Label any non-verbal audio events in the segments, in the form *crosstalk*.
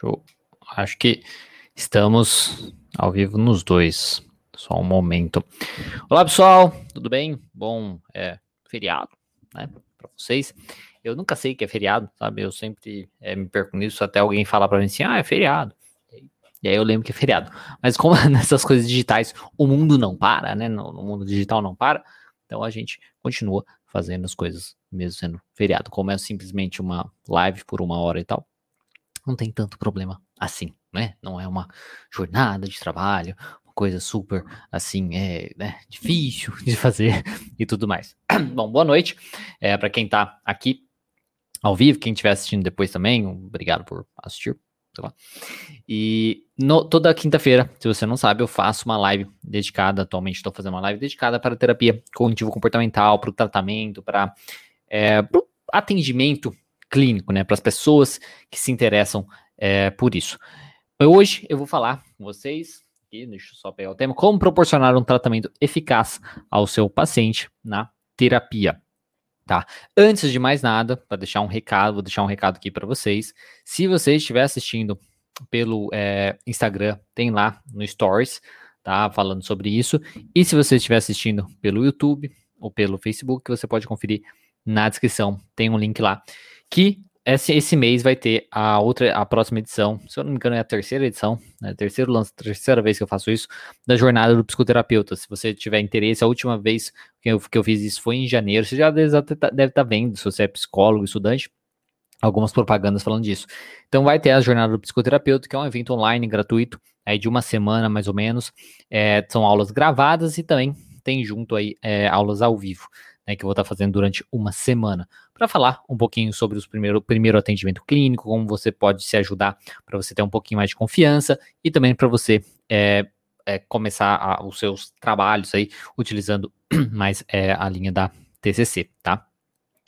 Show. Acho que estamos ao vivo nos dois. Só um momento. Olá, pessoal. Tudo bem? Bom é, feriado, né? Para vocês. Eu nunca sei que é feriado, sabe? Eu sempre é, me perco nisso até alguém falar para mim assim: ah, é feriado. E aí eu lembro que é feriado. Mas como *laughs* nessas coisas digitais o mundo não para, né? No, no mundo digital não para. Então a gente continua fazendo as coisas mesmo sendo feriado. Como é simplesmente uma live por uma hora e tal, não tem tanto problema assim, né? Não é uma jornada de trabalho, uma coisa super assim, é né, difícil de fazer *laughs* e tudo mais. *clears throat* Bom, boa noite é, para quem tá aqui ao vivo, quem estiver assistindo depois também, obrigado por assistir. E no, toda quinta-feira, se você não sabe, eu faço uma live dedicada. Atualmente estou fazendo uma live dedicada para terapia cognitivo-comportamental, para o tratamento, para é, atendimento clínico, né? Para as pessoas que se interessam é, por isso. Hoje eu vou falar com vocês, aqui, deixa eu só pegar o tema, como proporcionar um tratamento eficaz ao seu paciente na terapia. Tá? Antes de mais nada, para deixar um recado, vou deixar um recado aqui para vocês. Se você estiver assistindo pelo é, Instagram, tem lá no Stories, tá? Falando sobre isso. E se você estiver assistindo pelo YouTube ou pelo Facebook, você pode conferir na descrição, tem um link lá. Que esse, esse mês vai ter a outra, a próxima edição, se eu não me engano é a terceira edição, né, terceiro lance, terceira vez que eu faço isso, da jornada do psicoterapeuta. Se você tiver interesse, a última vez que eu, que eu fiz isso foi em janeiro, você já deve estar tá vendo, se você é psicólogo, estudante, algumas propagandas falando disso. Então vai ter a jornada do psicoterapeuta, que é um evento online gratuito, aí de uma semana mais ou menos, é, são aulas gravadas e também tem junto aí é, aulas ao vivo né, que eu vou estar fazendo durante uma semana, para falar um pouquinho sobre os primeiro, primeiro atendimento clínico, como você pode se ajudar para você ter um pouquinho mais de confiança e também para você é, é, começar a, os seus trabalhos aí utilizando *clears throat* mais é, a linha da TCC, tá?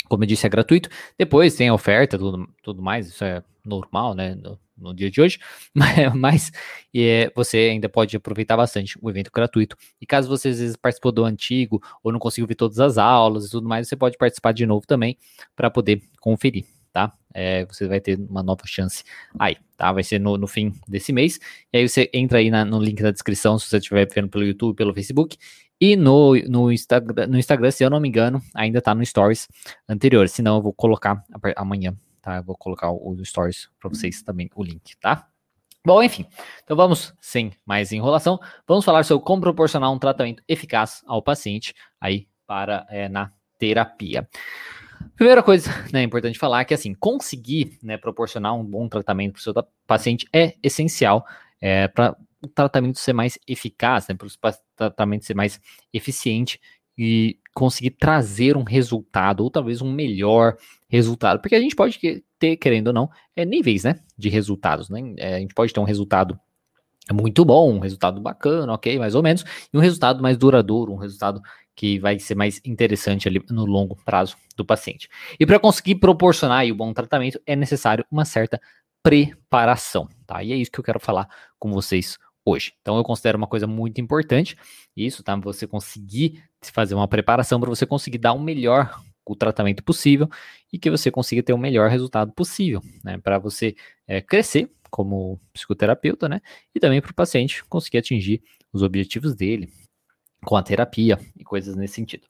Como eu disse, é gratuito. Depois tem a oferta, tudo, tudo mais, isso é normal, né? No dia de hoje, *laughs* mas é, você ainda pode aproveitar bastante o evento gratuito. E caso você às vezes participou do antigo ou não conseguiu ver todas as aulas e tudo mais, você pode participar de novo também para poder conferir, tá? É, você vai ter uma nova chance aí, tá? Vai ser no, no fim desse mês. E aí você entra aí na, no link da descrição, se você estiver vendo pelo YouTube, pelo Facebook. E no, no, Instagram, no Instagram, se eu não me engano, ainda tá no Stories anterior. Senão eu vou colocar amanhã tá? Eu vou colocar o, stories para vocês também, o link, tá? Bom, enfim, então vamos, sem mais enrolação, vamos falar sobre como proporcionar um tratamento eficaz ao paciente aí para é, na terapia. Primeira coisa, né, importante falar é que assim, conseguir né, proporcionar um bom tratamento para o seu paciente é essencial é, para o tratamento ser mais eficaz, né, para o tratamento ser mais eficiente e conseguir trazer um resultado, ou talvez um melhor resultado. Porque a gente pode ter, querendo ou não, é, níveis né, de resultados. Né? É, a gente pode ter um resultado muito bom, um resultado bacana, ok, mais ou menos, e um resultado mais duradouro, um resultado que vai ser mais interessante ali no longo prazo do paciente. E para conseguir proporcionar o bom tratamento, é necessário uma certa preparação, tá? E é isso que eu quero falar com vocês hoje. Então eu considero uma coisa muito importante isso, tá? Você conseguir fazer uma preparação para você conseguir dar o um melhor o tratamento possível e que você consiga ter o melhor resultado possível, né? Para você é, crescer como psicoterapeuta, né? E também para o paciente conseguir atingir os objetivos dele com a terapia e coisas nesse sentido.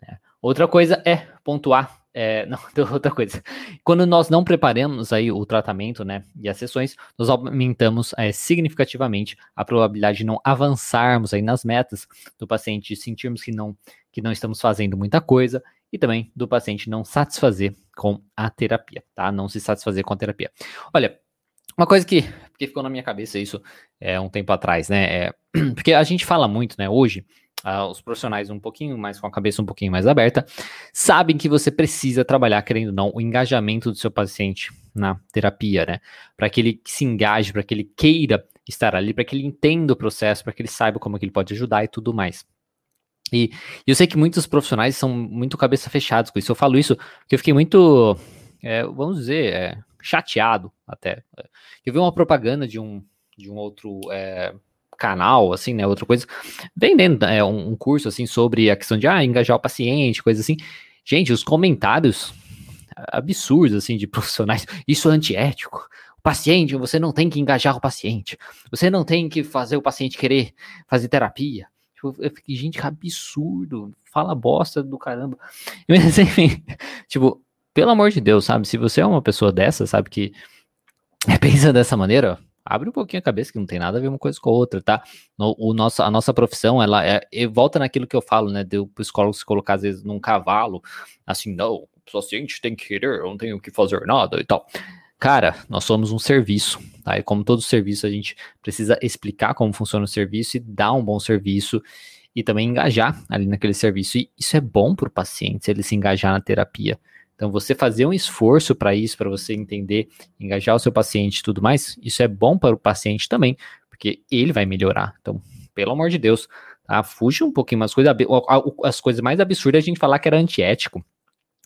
Né? Outra coisa é pontuar é, não, *laughs* outra coisa. Quando nós não preparamos aí o tratamento, né, e as sessões, nós aumentamos é, significativamente a probabilidade de não avançarmos aí nas metas do paciente, sentirmos que não, que não estamos fazendo muita coisa e também do paciente não satisfazer com a terapia, tá? Não se satisfazer com a terapia. Olha, uma coisa que, que ficou na minha cabeça isso é um tempo atrás, né? É, *clears throat* porque a gente fala muito, né, hoje, uh, os profissionais um pouquinho mais com a cabeça um pouquinho mais aberta, sabem que você precisa trabalhar, querendo ou não, o engajamento do seu paciente na terapia, né? Para que ele se engaje, para que ele queira estar ali, para que ele entenda o processo, para que ele saiba como que ele pode ajudar e tudo mais. E eu sei que muitos profissionais são muito cabeça fechados com isso. Eu falo isso porque eu fiquei muito, é, vamos dizer, é, chateado até. Eu vi uma propaganda de um, de um outro é, canal, assim, né, outra coisa, vendendo é, um, curso, assim, sobre a questão de, ah, engajar o paciente, coisa assim. Gente, os comentários absurdos, assim, de *laughs* profissionais, isso é antiético, paciente, você não tem que engajar o paciente. Você não tem que fazer o paciente querer fazer terapia. Tipo, eu fiquei, gente, que absurdo. Fala bosta do caramba. *laughs* Mas, enfim, tipo, pelo amor de Deus, sabe? Se você é uma pessoa dessa, sabe, que *laughs* pensa dessa maneira, abre um pouquinho a cabeça que não tem nada a ver uma coisa com a outra, tá? No, o nosso, a nossa profissão, ela é, volta naquilo que eu falo, né? De o psicólogo se colocar às vezes num cavalo, assim, não, o paciente tem que querer, eu não tenho que fazer nada e tal. Cara, nós somos um serviço, tá? E como todo serviço, a gente precisa explicar como funciona o serviço e dar um bom serviço e também engajar ali naquele serviço. E isso é bom para o paciente, se ele se engajar na terapia. Então, você fazer um esforço para isso, para você entender, engajar o seu paciente e tudo mais, isso é bom para o paciente também, porque ele vai melhorar. Então, pelo amor de Deus, tá? fuja um pouquinho mais coisas, as coisas mais absurdas a gente falar que era antiético.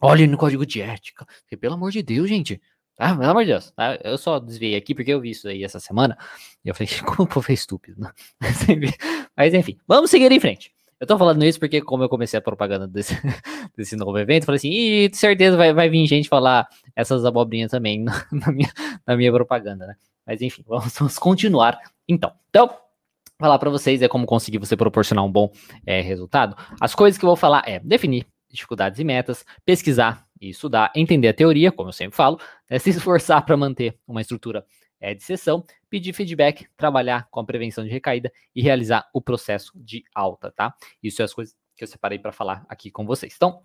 Olhe no código de ética. Porque, pelo amor de Deus, gente. Ah, pelo amor de Deus. Tá? Eu só desviei aqui porque eu vi isso aí essa semana. E eu falei, *laughs* como o povo é estúpido, né? *laughs* Mas enfim, vamos seguir em frente. Eu tô falando isso porque, como eu comecei a propaganda desse, *laughs* desse novo evento, falei assim, e certeza vai, vai vir gente falar essas abobrinhas também na, *laughs* na, minha, na minha propaganda, né? Mas enfim, vamos, vamos continuar então. Então, falar para vocês é como conseguir você proporcionar um bom é, resultado. As coisas que eu vou falar é definir dificuldades e metas, pesquisar e estudar, entender a teoria, como eu sempre falo, né, *laughs* se esforçar para manter uma estrutura é, de sessão, pedir feedback, trabalhar com a prevenção de recaída e realizar o processo de alta, tá? Isso é as coisas que eu separei para falar aqui com vocês. Então,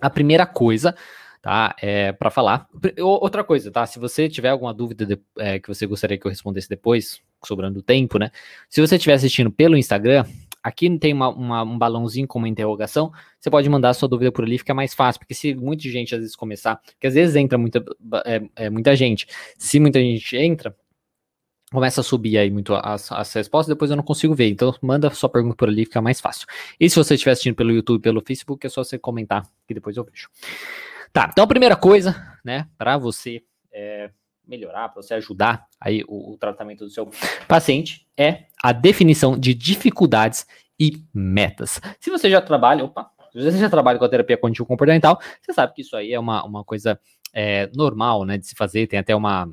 a primeira coisa, tá, é para falar. Outra coisa, tá? Se você tiver alguma dúvida de, é, que você gostaria que eu respondesse depois, sobrando tempo, né? Se você estiver assistindo pelo Instagram, Aqui tem uma, uma, um balãozinho com uma interrogação. Você pode mandar sua dúvida por ali, fica mais fácil. Porque se muita gente às vezes começar, porque às vezes entra muita, é, é, muita gente. Se muita gente entra, começa a subir aí muito as, as respostas, depois eu não consigo ver. Então, manda sua pergunta por ali, fica mais fácil. E se você estiver assistindo pelo YouTube, pelo Facebook, é só você comentar, que depois eu vejo. Tá, então a primeira coisa, né, para você é, melhorar, para você ajudar aí o, o, tratamento do seu paciente, é a definição de dificuldades e metas. Se você já trabalha, opa, se você já trabalha com a terapia cognitivo comportamental, você sabe que isso aí é uma, uma coisa é, normal, né, de se fazer, tem até uma,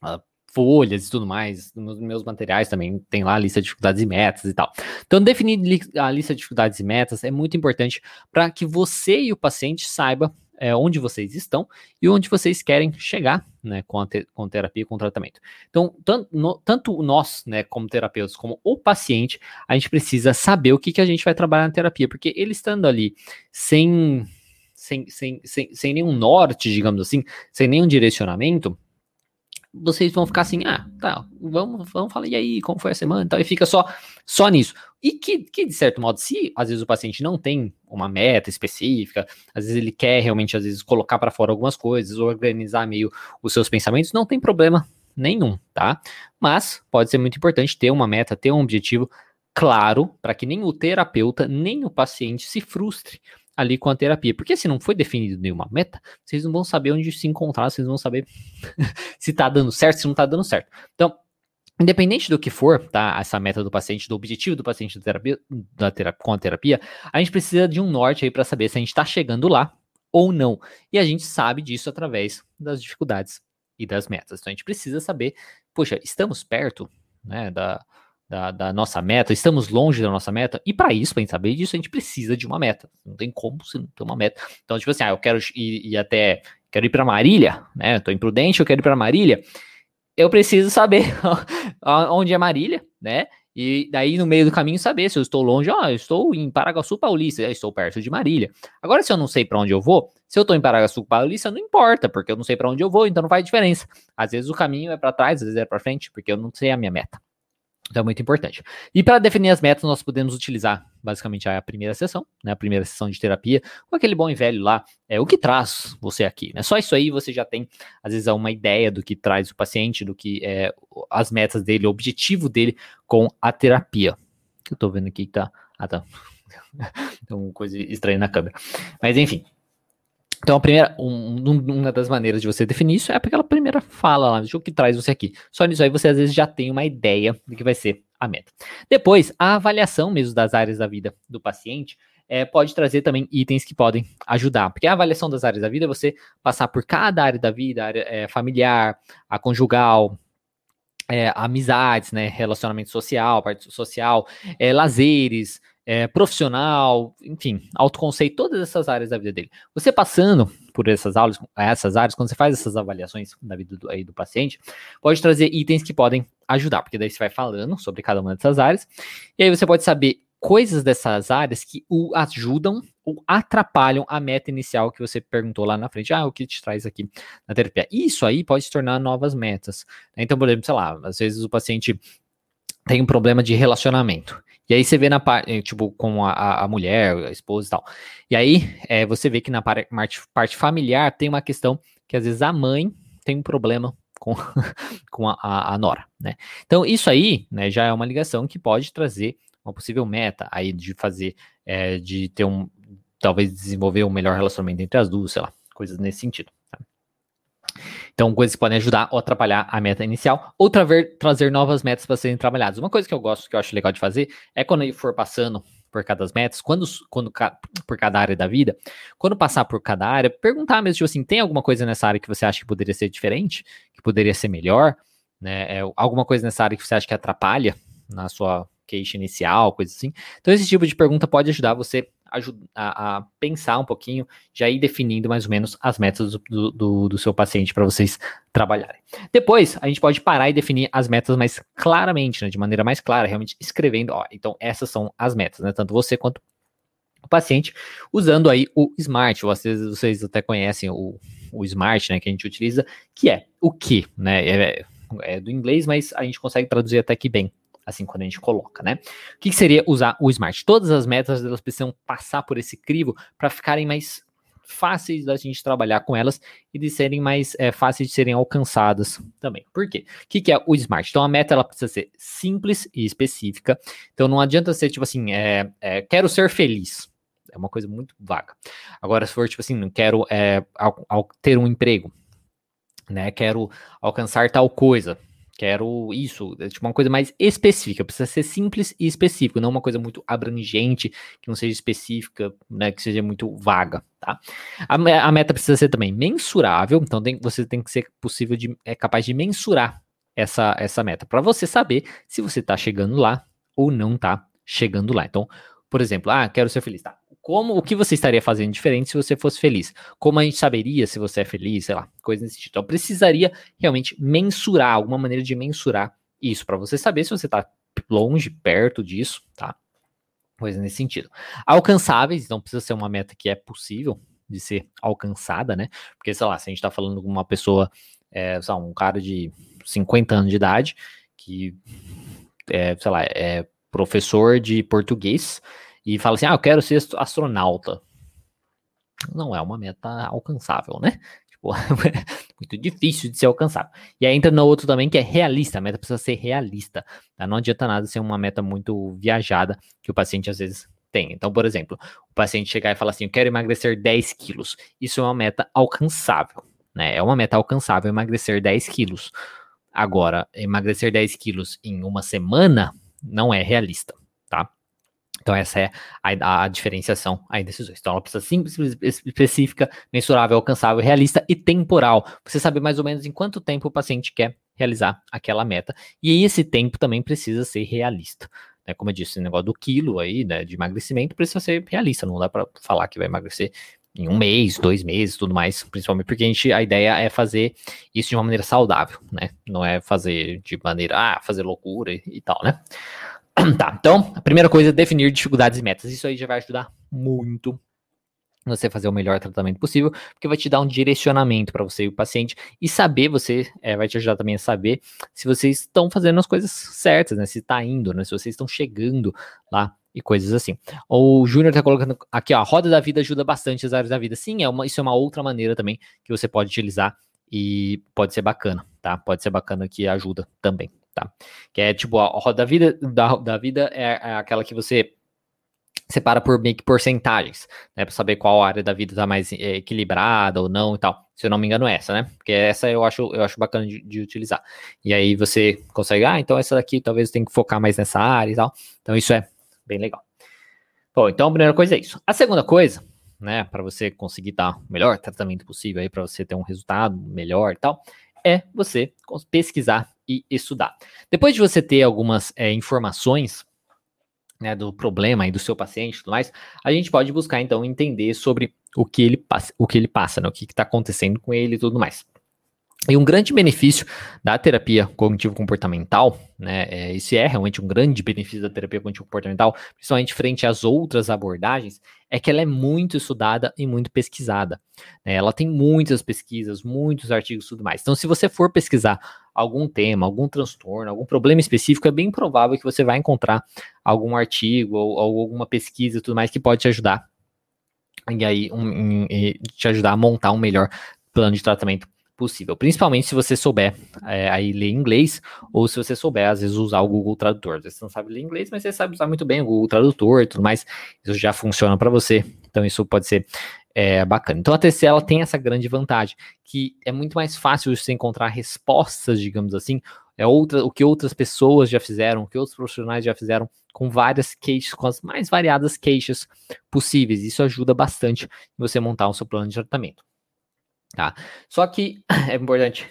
uma folhas e tudo mais, nos meus materiais também tem lá a lista de dificuldades e metas e tal. Então, definir a lista de dificuldades e metas é muito importante para que você e o paciente saiba é, onde vocês estão e onde vocês querem chegar né, com, a te, com terapia e com tratamento. Então, tanto, no, tanto nós, né, como terapeutas, como o paciente, a gente precisa saber o que, que a gente vai trabalhar na terapia, porque ele estando ali sem, sem, sem, sem, sem nenhum norte, digamos assim, sem nenhum direcionamento, vocês vão ficar assim, ah, tá, vamos, vamos falar, e aí, como foi a semana e tal, e fica só, só nisso. E que, que, de certo modo, se às vezes o paciente não tem uma meta específica, às vezes ele quer realmente, às vezes, colocar para fora algumas coisas, organizar meio os seus pensamentos, não tem problema nenhum, tá? Mas pode ser muito importante ter uma meta, ter um objetivo claro, para que nem o terapeuta, nem o paciente se frustre ali com a terapia. Porque se não foi definido nenhuma meta, vocês não vão saber onde se encontrar, vocês não vão saber *laughs* se tá dando certo, se não tá dando certo. Então, Independente do que for, tá? Essa meta do paciente, do objetivo do paciente da terapia, da terapia, com a terapia, a gente precisa de um norte aí para saber se a gente está chegando lá ou não. E a gente sabe disso através das dificuldades e das metas. Então a gente precisa saber, poxa, estamos perto, né, da, da, da, nossa meta, estamos longe da nossa meta, e para isso, para gente saber disso, a gente precisa de uma meta. Não tem como se não ter uma meta. Então, tipo assim, ah, eu quero ir, ir até, quero ir para Marília, né? Tô imprudente, eu quero ir para Marília. Eu preciso saber *laughs* onde é Marília, né? E daí, no meio do caminho, saber se eu estou longe, ó, eu estou em Paraguaçu Paulista, eu estou perto de Marília. Agora, se eu não sei para onde eu vou, se eu estou em Paraguaçu Paulista, não importa, porque eu não sei para onde eu vou, então não faz diferença. Às vezes o caminho é para trás, às vezes é para frente, porque eu não sei a minha meta. Então é muito importante. E para definir as metas, nós podemos utilizar basicamente a primeira sessão, né, a primeira sessão de terapia, com aquele bom e velho lá, é o que traz você aqui, né? Só isso aí você já tem às vezes uma ideia do que traz o paciente, do que é as metas dele, o objetivo dele com a terapia. Eu tô vendo aqui que tá, ah tá, *laughs* tem uma coisa estranha na câmera. Mas enfim, então, a primeira, um, uma das maneiras de você definir isso é aquela primeira fala lá, o que traz você aqui. Só nisso aí você às vezes já tem uma ideia do que vai ser a meta. Depois, a avaliação mesmo das áreas da vida do paciente é, pode trazer também itens que podem ajudar. Porque a avaliação das áreas da vida é você passar por cada área da vida, área é, familiar, a conjugal, é, amizades, né, relacionamento social, parte social, é, lazeres, é, profissional, enfim, autoconceito, todas essas áreas da vida dele. Você passando por essas aulas, essas áreas, quando você faz essas avaliações da vida do, aí do paciente, pode trazer itens que podem ajudar, porque daí você vai falando sobre cada uma dessas áreas, e aí você pode saber coisas dessas áreas que o ajudam ou atrapalham a meta inicial que você perguntou lá na frente. Ah, o que te traz aqui na terapia? Isso aí pode se tornar novas metas. Né? Então, por exemplo, sei lá, às vezes o paciente tem um problema de relacionamento. E aí você vê na parte, eh, tipo, com a, a mulher, a esposa e tal. E aí é, você vê que na parte, parte familiar tem uma questão que às vezes a mãe tem um problema com, *laughs* com a, a, a, nora, né? Então isso aí, né, já é uma ligação que pode trazer uma possível meta aí de fazer, é, de ter um, talvez desenvolver um melhor relacionamento entre as duas, sei lá, coisas nesse sentido. Tá? Então, coisas que podem ajudar ou atrapalhar a meta inicial, ou traver, trazer novas metas para serem trabalhadas. Uma coisa que eu gosto, que eu acho legal de fazer, é quando ele for passando por cada metas, quando, quando por cada área da vida, quando passar por cada área, perguntar mesmo, tipo assim, tem alguma coisa nessa área que você acha que poderia ser diferente, que poderia ser melhor, né? É, alguma coisa nessa área que você acha que atrapalha na sua queixa inicial, coisa assim. Então, esse tipo de pergunta pode ajudar você a, a, pensar um pouquinho, já ir definindo mais ou menos as metas do, do, do seu paciente para vocês trabalharem. Depois, a gente pode parar e definir as metas mais claramente, né, de maneira mais clara, realmente escrevendo, ó, então essas são as metas, né, tanto você quanto o paciente, usando aí o SMART, ou às vezes vocês até conhecem o, o SMART, né, que a gente utiliza, que é o que, né, é, é do inglês, mas a gente consegue traduzir até que bem, assim quando a gente coloca, né? O que, que seria usar o Smart? Todas as metas elas precisam passar por esse crivo para ficarem mais fáceis da gente trabalhar com elas e de serem mais é, fáceis de serem alcançadas também. Por quê? O que, que é o Smart? Então a meta ela precisa ser simples e específica. Então não adianta ser tipo assim, é, é, quero ser feliz. É uma coisa muito vaga. Agora, se for tipo assim, não quero ao, ao ter um emprego, né? Quero alcançar tal coisa quero isso, é tipo uma coisa mais específica, precisa ser simples e específico, não uma coisa muito abrangente, que não seja específica, né, que seja muito vaga, tá? A, a meta precisa ser também mensurável, então tem, você tem que ser possível de, é capaz de mensurar essa, essa meta, para você saber se você está chegando lá ou não está chegando lá. Então, por exemplo, ah, quero ser feliz, tá? Como, o que você estaria fazendo diferente se você fosse feliz? Como a gente saberia se você é feliz, sei lá, coisa nesse tipo. Então, precisaria realmente mensurar, alguma maneira de mensurar isso, para você saber se você está longe, perto disso, tá? Coisa nesse sentido. Alcançáveis, então precisa ser uma meta que é possível de ser alcançada, né? Porque, sei lá, se a gente está falando com uma pessoa, é, sei lá, um cara de 50 anos de idade, que, é, sei lá, é professor de português, e fala assim: ah, eu quero ser astronauta. Não é uma meta alcançável, né? *laughs* Tipo, *laughs* muito difícil de ser alcançável. E aí entra no outro também que é realista. A meta precisa ser realista. Tá? Não adianta nada ser uma meta muito viajada que o paciente às vezes tem. Então, por exemplo, o paciente chegar e falar assim: eu quero emagrecer 10 quilos. Isso é uma meta alcançável. Né? É uma meta alcançável emagrecer 10 quilos. Agora, emagrecer 10 quilos em uma semana não é realista. Então, essa é a, a, diferenciação aí desses dois. Então, ela precisa simples, específica, mensurável, alcançável, realista e temporal. Você saber mais ou menos em quanto tempo o paciente quer realizar aquela meta. E esse tempo também precisa ser realista. Né? Como eu disse, o negócio do quilo aí, né, de emagrecimento, precisa ser realista. Não dá para falar que vai emagrecer em um mês, dois meses, tudo mais, principalmente porque a gente a ideia é fazer isso de uma maneira saudável, né? Não é fazer de maneira ah, fazer loucura e, e tal, né? *clears throat* Tá, então, a primeira coisa é definir dificuldades e metas. Isso aí já vai ajudar muito você fazer o melhor tratamento possível, porque vai te dar um direcionamento para você e o paciente e saber, você é, vai te ajudar também a saber se vocês estão fazendo as coisas certas, né? Se está indo, né? Se vocês estão chegando lá e coisas assim. O Júnior está colocando aqui, ó, a roda da vida ajuda bastante as áreas da vida. Sim, é uma, isso é uma outra maneira também que você pode utilizar e pode ser bacana, tá? Pode ser bacana que ajuda também, tá? Que é tipo, a roda da vida, da, da vida é, é aquela que você separa por meio que porcentagens, né? Para saber qual área da vida tá mais é, equilibrada ou não e tal. Se eu não me engano, é essa, né? Porque essa eu acho, eu acho bacana de, de, utilizar. E aí você consegue, ah, então essa daqui talvez eu tenha que focar mais nessa área e tal. Então isso é bem legal. Bom, então a primeira coisa é isso. A segunda coisa, né, para você conseguir dar o melhor tratamento possível aí, para você ter um resultado melhor e tal, é você pesquisar e estudar. Depois de você ter algumas é, informações né, do problema e do seu paciente e tudo mais, a gente pode buscar então entender sobre o que ele passa, o que ele passa, né, o que está acontecendo com ele e tudo mais. E um grande benefício da terapia cognitivo-comportamental, né, é, é realmente um grande benefício da terapia cognitivo-comportamental, principalmente frente às outras abordagens, é que ela é muito estudada e muito pesquisada. Né? Ela tem muitas pesquisas, muitos artigos e tudo mais. Então, se você for pesquisar algum tema, algum transtorno, algum problema específico, é bem provável que você vai encontrar algum artigo ou, ou alguma pesquisa e tudo mais que pode te ajudar e aí um, um, te ajudar a montar um melhor plano de tratamento possível. Principalmente se você souber é, aí ler inglês, ou se você souber, às vezes, usar o Google Tradutor. Você não sabe ler inglês, mas você sabe usar muito bem o Google Tradutor e tudo mais. Isso já funciona para você. Então, isso pode ser é, bacana. Então, a TC ela tem essa grande vantagem, que é muito mais fácil você encontrar respostas, digamos assim, é outra, o que outras pessoas já fizeram, o que outros profissionais já fizeram, com várias queixas, com as mais variadas queixas possíveis. Isso ajuda bastante você montar o seu plano de tratamento. Tá? Só que *clears throat* é importante,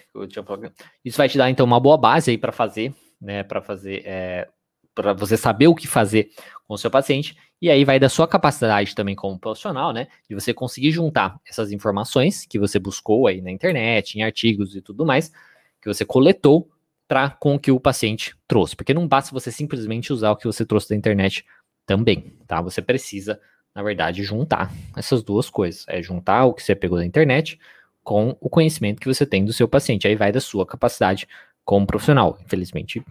isso vai te dar então uma boa base aí para fazer, né, para fazer, é, para você saber o que fazer com o seu paciente, e aí vai da sua capacidade também como profissional, né, de você conseguir juntar essas informações que você buscou aí na internet, em artigos e tudo mais, que você coletou para com o que o paciente trouxe, porque não basta você simplesmente usar o que você trouxe da internet também, tá? Você precisa, na verdade, juntar essas duas coisas, é juntar o que você pegou da internet com o conhecimento que você tem do seu paciente. Aí vai da sua capacidade como profissional. Infelizmente,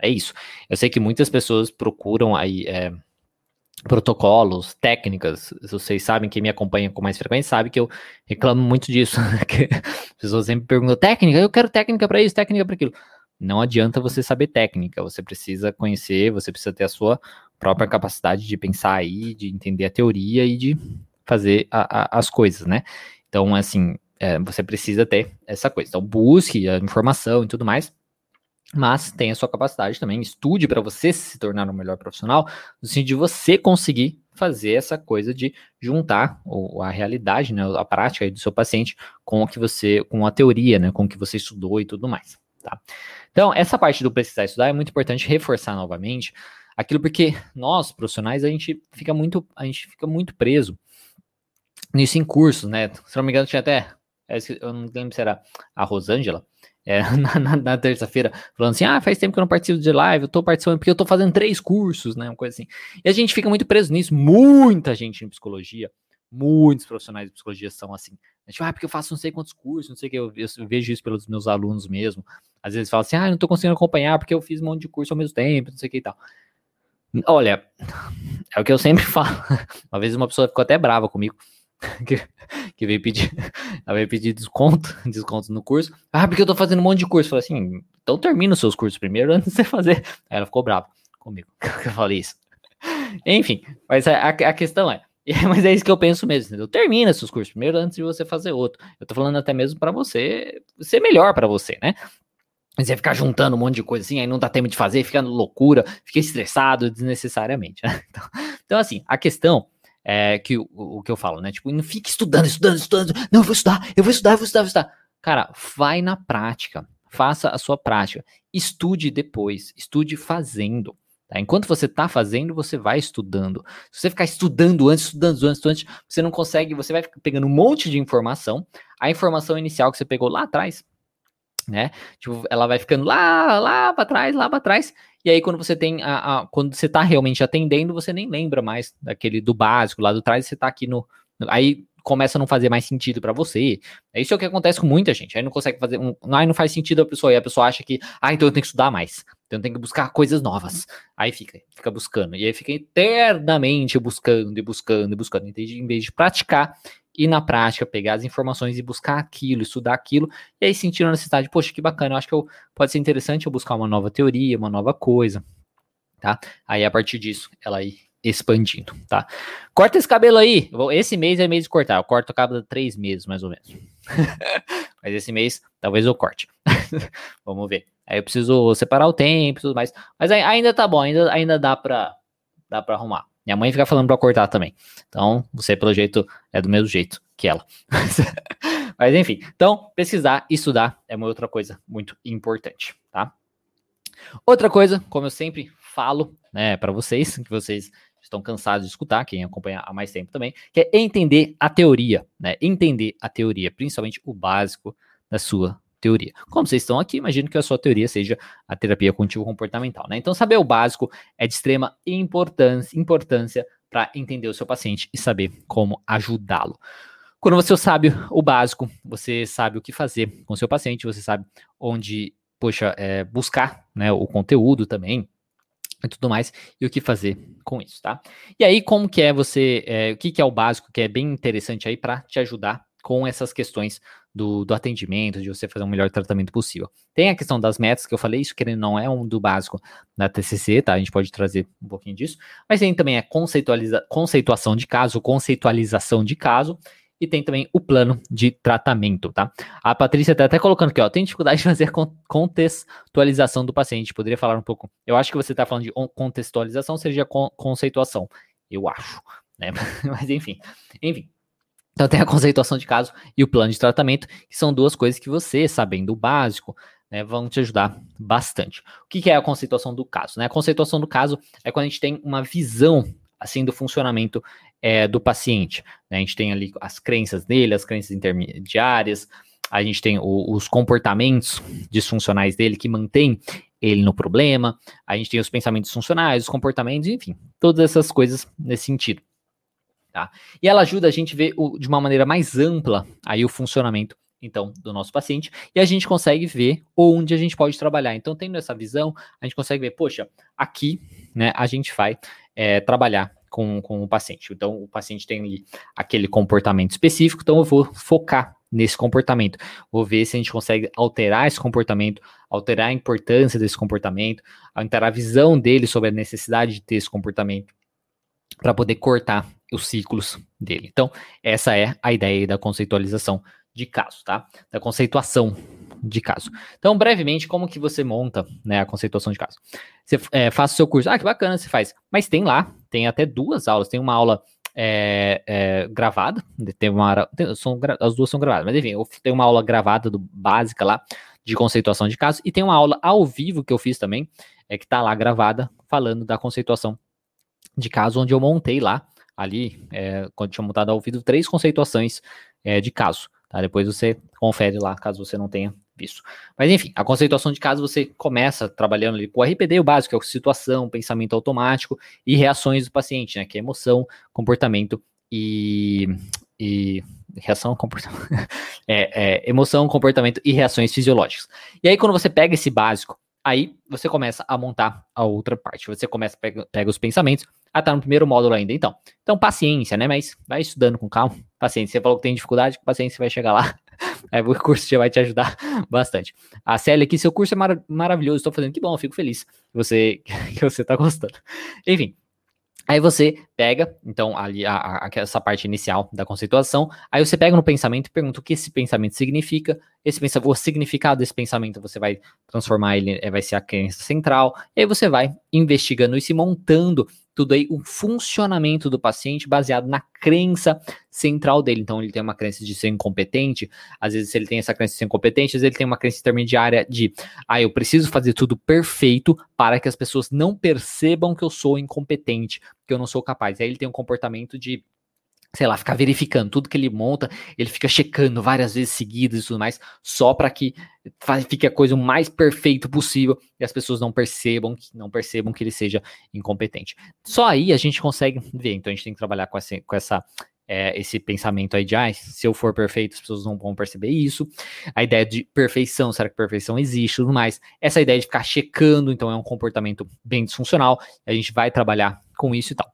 é isso. Eu sei que muitas pessoas procuram aí é, protocolos, técnicas. Vocês sabem, quem me acompanha com mais frequência sabe que eu reclamo muito disso. *laughs* As pessoas sempre perguntam: técnica, eu quero técnica para isso, técnica para aquilo. Não adianta você saber técnica, você precisa conhecer, você precisa ter a sua própria capacidade de pensar aí, de entender a teoria e de fazer a, a, as coisas, né? Então, assim, é, você precisa ter essa coisa. Então, busque a informação e tudo mais, mas tenha a sua capacidade também. Estude para você se tornar um melhor profissional, no sentido de você conseguir fazer essa coisa de juntar a realidade, né, a prática do seu paciente com o que você, com a teoria, né, com o que você estudou e tudo mais. Tá? Então, essa parte do precisar estudar é muito importante reforçar novamente aquilo porque nós profissionais a gente fica muito a gente fica muito preso nisso em cursos, né? Se não me engano tinha até é eu não lembro se era a Rosângela, é, *laughs* na, na, na terça-feira, falando assim: ah, faz tempo que eu não participo de live, eu tô participando porque eu tô fazendo três cursos, né? Uma coisa assim. E a gente fica muito preso nisso, muita gente em psicologia, muitos profissionais de psicologia são assim. A gente, ah, porque eu faço não sei quantos cursos, não sei o que, eu, eu, vejo isso pelos meus alunos mesmo. Às vezes fala assim, ah, eu não tô conseguindo acompanhar porque eu fiz um monte de curso ao mesmo tempo, não sei o que e tal. Olha, *laughs* é o que eu sempre *laughs* falo. Uma vez uma pessoa ficou até brava comigo *laughs* que, que veio pedir, *laughs* ela veio pedir desconto, *laughs* desconto no curso. Ah, porque eu tô fazendo um monte de curso. Eu falei assim, então termina os seus cursos primeiro antes de você fazer. Aí ela ficou brava comigo, que eu falei isso. Enfim, mas a, a questão é, mas é isso que eu penso mesmo, entendeu? Termina seus cursos primeiro antes de você fazer outro. Eu tô falando até mesmo para você ser melhor para você, né? Você ficar juntando um monte de coisa assim, aí não dá tempo de fazer, fica loucura, fica estressado desnecessariamente. Né? Então, então, assim, a questão é, que o, o, que eu falo, né? Tipo, não fique estudando, estudando, estudando. Não, eu vou estudar, eu vou estudar, eu vou estudar, eu vou estudar. Cara, vai na prática. Faça a sua prática. Estude depois. Estude fazendo. Tá? Enquanto você está fazendo, você vai estudando. Se você ficar estudando antes, estudando antes, estudando antes, você não consegue, você vai pegando um monte de informação. A informação inicial que você pegou lá atrás, né? Tipo, ela vai ficando lá, lá para trás, lá para trás, e aí, quando você tem a, a quando você está realmente atendendo, você nem lembra mais daquele do básico lá do trás, você está aqui no. Aí começa a não fazer mais sentido para você. É isso que acontece com muita gente. Aí não consegue fazer. Um, aí não faz sentido a pessoa. E a pessoa acha que, ah, então eu tenho que estudar mais. Então tenho que buscar coisas novas. Aí fica, fica buscando. E aí fica eternamente buscando e buscando e buscando. Em vez de praticar ir na prática, pegar as informações e buscar aquilo, estudar aquilo, e aí sentir a necessidade, poxa, que bacana, eu acho que eu, pode ser interessante eu buscar uma nova teoria, uma nova coisa, tá? Aí a partir disso, ela ir expandindo, tá? Corta esse cabelo aí, esse mês é mês de cortar, eu corto a cada três meses, mais ou menos. *laughs* Mas esse mês, talvez eu corte. *laughs* Vamos ver. Aí eu preciso separar o tempo e tudo mais. Mas ainda tá bom, ainda, ainda dá pra, dá pra arrumar. Minha mãe fica falando para cortar também. Então, você, pelo jeito, é do mesmo jeito que ela. *laughs* Mas enfim, então pesquisar e estudar é uma outra coisa muito importante, tá? Outra coisa, como eu sempre falo, né, para vocês, que vocês estão cansados de escutar, quem acompanha há mais tempo também, que é entender a teoria, né? Entender a teoria, principalmente o básico da sua teoria. Como vocês estão aqui, imagino que a sua teoria seja a terapia contínua comportamental, né? Então, saber o básico é de extrema importância, importância para entender o seu paciente e saber como ajudá-lo. Quando você sabe o básico, você sabe o que fazer com o seu paciente, você sabe onde, poxa, é, buscar né, o conteúdo também e tudo mais, e o que fazer com isso, tá? E aí, como que é você, é, o que, que é o básico, que é bem interessante aí para te ajudar com essas questões do, do, atendimento, de você fazer um melhor tratamento possível. Tem a questão das metas, que eu falei, isso que não é um do básico da TCC, tá? A gente pode trazer um pouquinho disso. Mas tem também a conceitualiza, conceituação de caso, conceitualização de caso, e tem também o plano de tratamento, tá? A Patrícia está até colocando aqui, ó, tem dificuldade de fazer contextualização do paciente. Poderia falar um pouco? Eu acho que você está falando de contextualização, seja conceituação. Eu acho, né? *laughs* Mas enfim, enfim. Então tem a *laughs* conceituação de caso e o plano de tratamento, que são duas coisas que você, sabendo o básico, né, vão te ajudar bastante. O que, que é a conceituação do caso? Né? A conceituação do caso é quando a gente tem uma visão assim do funcionamento é, do paciente. Né? A gente tem ali as crenças dele, as crenças intermediárias, a gente tem o, os comportamentos disfuncionais dele que mantém ele no problema, a gente tem os pensamentos funcionais, os comportamentos, enfim, todas essas coisas nesse sentido. Tá? E ela ajuda a gente a ver o, de uma maneira mais ampla aí o funcionamento então do nosso paciente e a gente consegue ver onde a gente pode trabalhar. Então, tendo essa visão, a gente consegue ver, poxa, aqui, né, a gente vai é, trabalhar com, com o paciente. Então, o paciente tem aquele comportamento específico, então eu vou focar nesse comportamento. Vou ver se a gente consegue alterar esse comportamento, alterar a importância desse comportamento, alterar a visão dele sobre a necessidade de ter esse comportamento para poder cortar os ciclos dele. Então, essa é a ideia da conceitualização de caso, tá? Da conceituação de caso. Então, brevemente, como que você monta né, a conceituação de caso? Você é, faz o seu curso, ah, que bacana, você faz. Mas tem lá, tem até duas aulas, tem uma aula é, é, gravada, tem uma, tem, são, as duas são gravadas, mas enfim, tem uma aula gravada do básica lá, de conceituação de caso, e tem uma aula ao vivo que eu fiz também, é que tá lá gravada, falando da conceituação de caso, onde eu montei lá, ali, é, quando tinha montado ao vivo, três conceituações é, de caso. Tá? Depois você confere lá, caso você não tenha visto. Mas enfim, a conceituação de caso você começa trabalhando ali com o RPD, o básico, que é situação, pensamento automático e reações do paciente, né? Que é emoção, comportamento e. e reação, comportamento. *laughs* é, é, emoção, comportamento e reações fisiológicas. E aí, quando você pega esse básico, aí você começa a montar a outra parte. Você começa, pega, pega os pensamentos, ah, tá no primeiro módulo ainda, então. Então, paciência, né? Mas vai estudando com calma. *laughs* Paciência. Você falou que tem dificuldade, paciência vai chegar lá. *laughs* Aí o curso já vai te ajudar *laughs* bastante. A Célia aqui, seu curso é mar maravilhoso. Estou fazendo que bom, fico feliz que você, que você tá gostando. Enfim, Aí você pega, então, ali a, a, essa parte inicial da conceituação, aí você pega no pensamento e pergunta o que esse pensamento significa, esse pensamento, o significado desse pensamento você vai transformar ele, eh, vai ser a crença central, e aí você vai investigando isso e montando tudo aí, o funcionamento do paciente baseado na crença central dele. Então, ele tem uma crença de ser incompetente, às vezes ele tem essa crença de ser incompetente, às vezes ele tem uma crença intermediária de, ah, eu preciso fazer tudo perfeito para que as pessoas não percebam que eu sou incompetente, que eu não sou capaz. Aí ele tem um comportamento de sei lá, ficar verificando tudo que ele monta, ele fica checando várias vezes seguidas e tudo mais, só para que fique a coisa o mais perfeito possível e as pessoas não percebam, não percebam que ele seja incompetente. Só aí a gente consegue ver, então a gente tem que trabalhar com essa, com essa é, esse pensamento aí de, ah, se eu for perfeito, as pessoas não vão perceber isso. A ideia de perfeição, será que perfeição existe tudo mais. Essa ideia de ficar checando, então é um comportamento bem disfuncional, a gente vai trabalhar com isso e tal.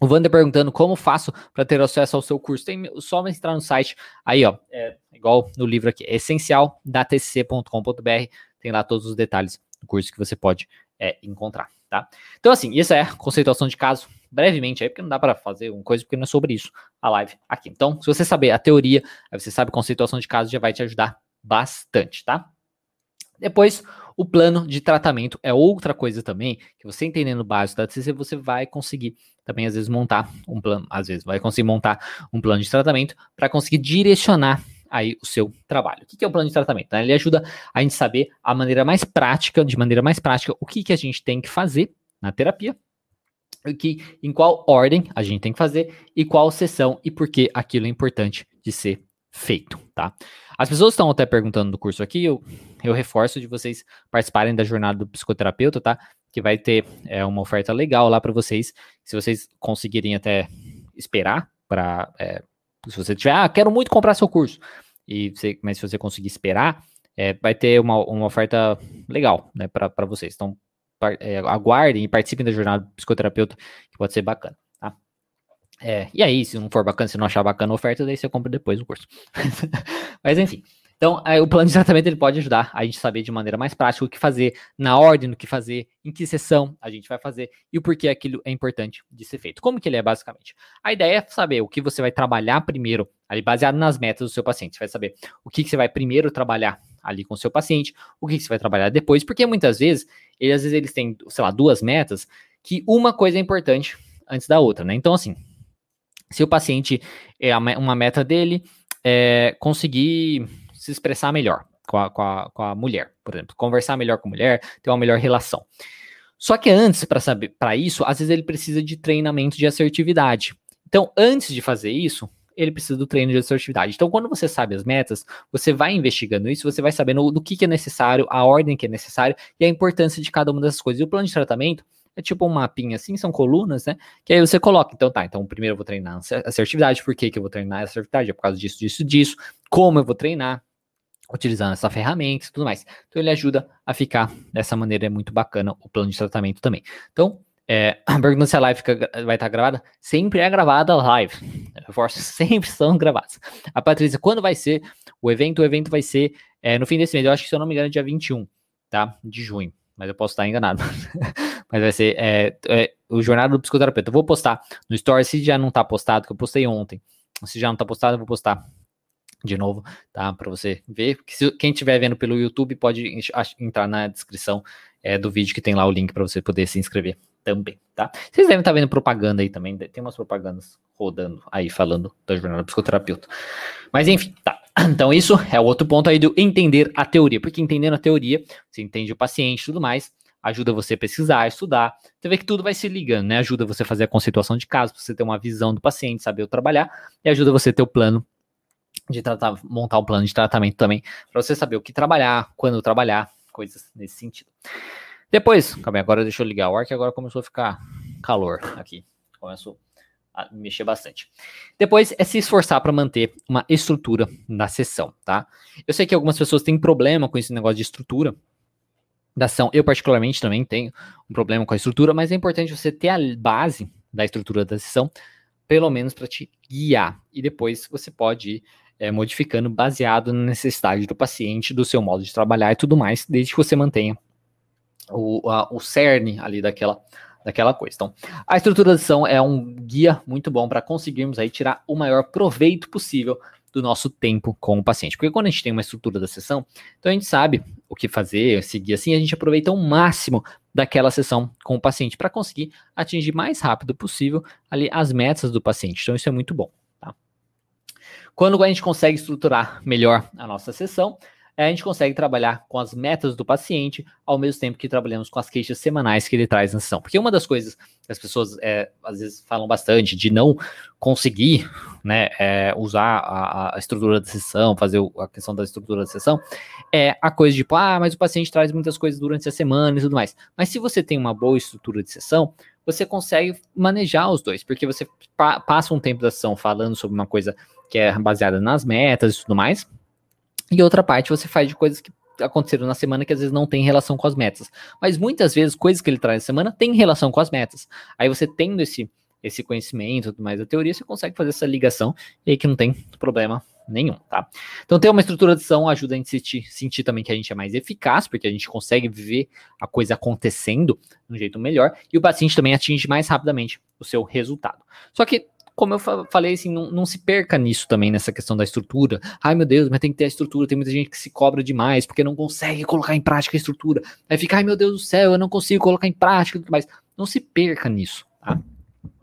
O Wander perguntando como faço para ter acesso ao seu curso. Tem só entrar no site aí, ó, é, igual no livro aqui, essencialdatc.com.br, tem lá todos os detalhes do curso que você pode é, encontrar, tá? Então, assim, isso é conceituação de caso, brevemente aí, porque não dá para fazer uma coisa, porque não é sobre isso a live aqui. Então, se você saber a teoria, você sabe conceituação de caso, já vai te ajudar bastante, tá? Depois, O plano de tratamento é outra coisa também, que você entendendo o básico da TCC, você vai conseguir também às vezes montar um plano, às vezes vai conseguir montar um plano de tratamento para conseguir direcionar aí o seu trabalho. O que é o plano de tratamento? Né? Ele ajuda a gente saber a maneira mais prática, de maneira mais prática, o que, que a gente tem que fazer na terapia, que, em qual ordem a gente tem que fazer e qual sessão e por que aquilo é importante de ser feito, tá? As pessoas estão até perguntando do curso aqui, eu, eu reforço de vocês participarem da jornada do psicoterapeuta, tá? Que vai ter é, uma oferta legal lá para vocês, se vocês conseguirem até esperar para, é, se você tiver, ah, quero muito comprar seu curso, e você, mas se você conseguir esperar, é, vai ter uma, uma oferta legal, né, para vocês. Então, é, aguardem e participem da jornada do psicoterapeuta, que pode ser bacana. É, e aí, se não for bacana, se não achar bacana a oferta, daí você compra depois o curso. *laughs* Mas enfim. Então, o plano de tratamento ele pode ajudar a gente saber de maneira mais prática o que fazer, na ordem do que fazer, em que sessão a gente vai fazer e o porquê aquilo é importante de ser feito. Como que ele é basicamente? A ideia é saber o que você vai trabalhar primeiro, ali baseado nas metas do seu paciente. Você vai saber o que, que você vai primeiro trabalhar ali com o seu paciente, o que, que você vai trabalhar depois, porque muitas vezes, ele, às vezes eles têm, sei lá, duas metas, que uma coisa é importante antes da outra, né? Então, assim, se o paciente, é uma meta dele é conseguir se expressar melhor com a, com a, com a mulher, por exemplo, conversar melhor com a mulher, ter uma melhor relação. Só que antes, para saber, para isso, às vezes ele precisa de treinamento de assertividade. Então, antes de fazer isso, ele precisa do treino de assertividade. Então, quando você sabe as metas, você vai investigando isso, você vai sabendo do que, que é necessário, a ordem que é necessário e a importância de cada uma dessas coisas. E o plano de tratamento é tipo um mapinha assim, são colunas, né? Que aí você coloca, então tá, então primeiro eu vou treinar assertividade, por que, que eu vou treinar assertividade? É por causa disso, disso, disso, como eu vou treinar, utilizando essa ferramenta e tudo mais. Então ele ajuda a ficar dessa maneira, é muito bacana o plano de tratamento também. Então, é, *clears throat* a pergunta se a live fica, vai estar gravada, sempre é gravada a live. *laughs* Reforço, *laughs* sempre são gravadas. A Patrícia, quando vai ser o evento? O evento vai ser é, no fim desse mês, eu acho que se eu não me engano, é dia 21, tá? De junho. Mas eu posso estar enganado. *laughs* mas vai ser é, é, o Jornada do Psicoterapeuta. Eu vou postar no Story, se já não está postado, que eu postei ontem. Se já não está postado, eu vou postar de novo, tá? Para você ver. Se, quem estiver vendo pelo YouTube pode entrar na descrição é, do vídeo que tem lá o link para você poder se inscrever também, tá? Vocês devem estar vendo propaganda aí também, tem umas propagandas rodando aí falando da jornada do psicoterapeuta. Mas enfim, tá. Então isso é o outro ponto aí do entender a teoria, porque entendendo a teoria, você entende o paciente e tudo mais, ajuda você a pesquisar, estudar. Você vê que tudo vai se ligando, né? Ajuda você a fazer a conceituação de caso, você ter uma visão do paciente, saber trabalhar, e ajuda você a ter o plano de tratar, montar um plano de tratamento também, para você saber o que trabalhar, quando trabalhar, coisas nesse sentido. Depois, calma aí, agora deixa eu ligar o ar, que agora começou a ficar calor aqui. Começou mexer bastante. Depois é se esforçar para manter uma estrutura na sessão, tá? Eu sei que algumas pessoas têm problema com esse negócio de estrutura da ação. Eu, particularmente, também tenho um problema com a estrutura, mas é importante você ter a base da estrutura da sessão, pelo menos para te guiar. E depois você pode ir é, modificando baseado na necessidade do paciente, do seu modo de trabalhar e tudo mais, desde que você mantenha o, a, o cerne ali daquela, daquela coisa. Então, a estruturação é um guia muito bom para conseguirmos aí tirar o maior proveito possível do nosso tempo com o paciente. Porque quando a gente tem uma estrutura da sessão, então a gente sabe o que fazer, seguir assim, a gente aproveita o máximo daquela sessão com o paciente para conseguir atingir mais rápido possível ali as metas do paciente. Então isso é muito bom. Tá? Quando a gente consegue estruturar melhor a nossa sessão, a gente consegue trabalhar com as metas do paciente, ao mesmo tempo que trabalhamos com as queixas semanais que ele traz na sessão. Porque uma das coisas que as pessoas é, às vezes falam bastante de não conseguir né, é, usar a, a, estrutura da sessão, fazer a questão da estrutura da sessão, é a coisa de, tipo, ah, mas o paciente traz muitas coisas durante a semana e tudo mais. Mas se você tem uma boa estrutura de sessão, você consegue manejar os dois, porque você pa passa um tempo da sessão falando sobre uma coisa que é baseada nas metas e tudo mais, e outra parte você faz de coisas que aconteceram na semana que às vezes não tem relação com as metas. Mas muitas vezes coisas que ele traz na semana tem relação com as metas. Aí você tendo esse, esse conhecimento tudo mais da teoria, você consegue fazer essa ligação e aí que não tem problema nenhum, tá? Então ter uma estrutura de ação ajuda a gente sentir, sentir também que a gente é mais eficaz, porque a gente consegue ver a coisa acontecendo de um jeito melhor, e o paciente também atinge mais rapidamente o seu resultado. Só que como eu falei, assim, não, não, se perca nisso também, nessa questão da estrutura. Ai, meu Deus, mas tem que ter a estrutura. Tem muita gente que se cobra demais porque não consegue colocar em prática a estrutura. Aí fica, ai, meu Deus do céu, eu não consigo colocar em prática e tudo mais. Não se perca nisso, tá?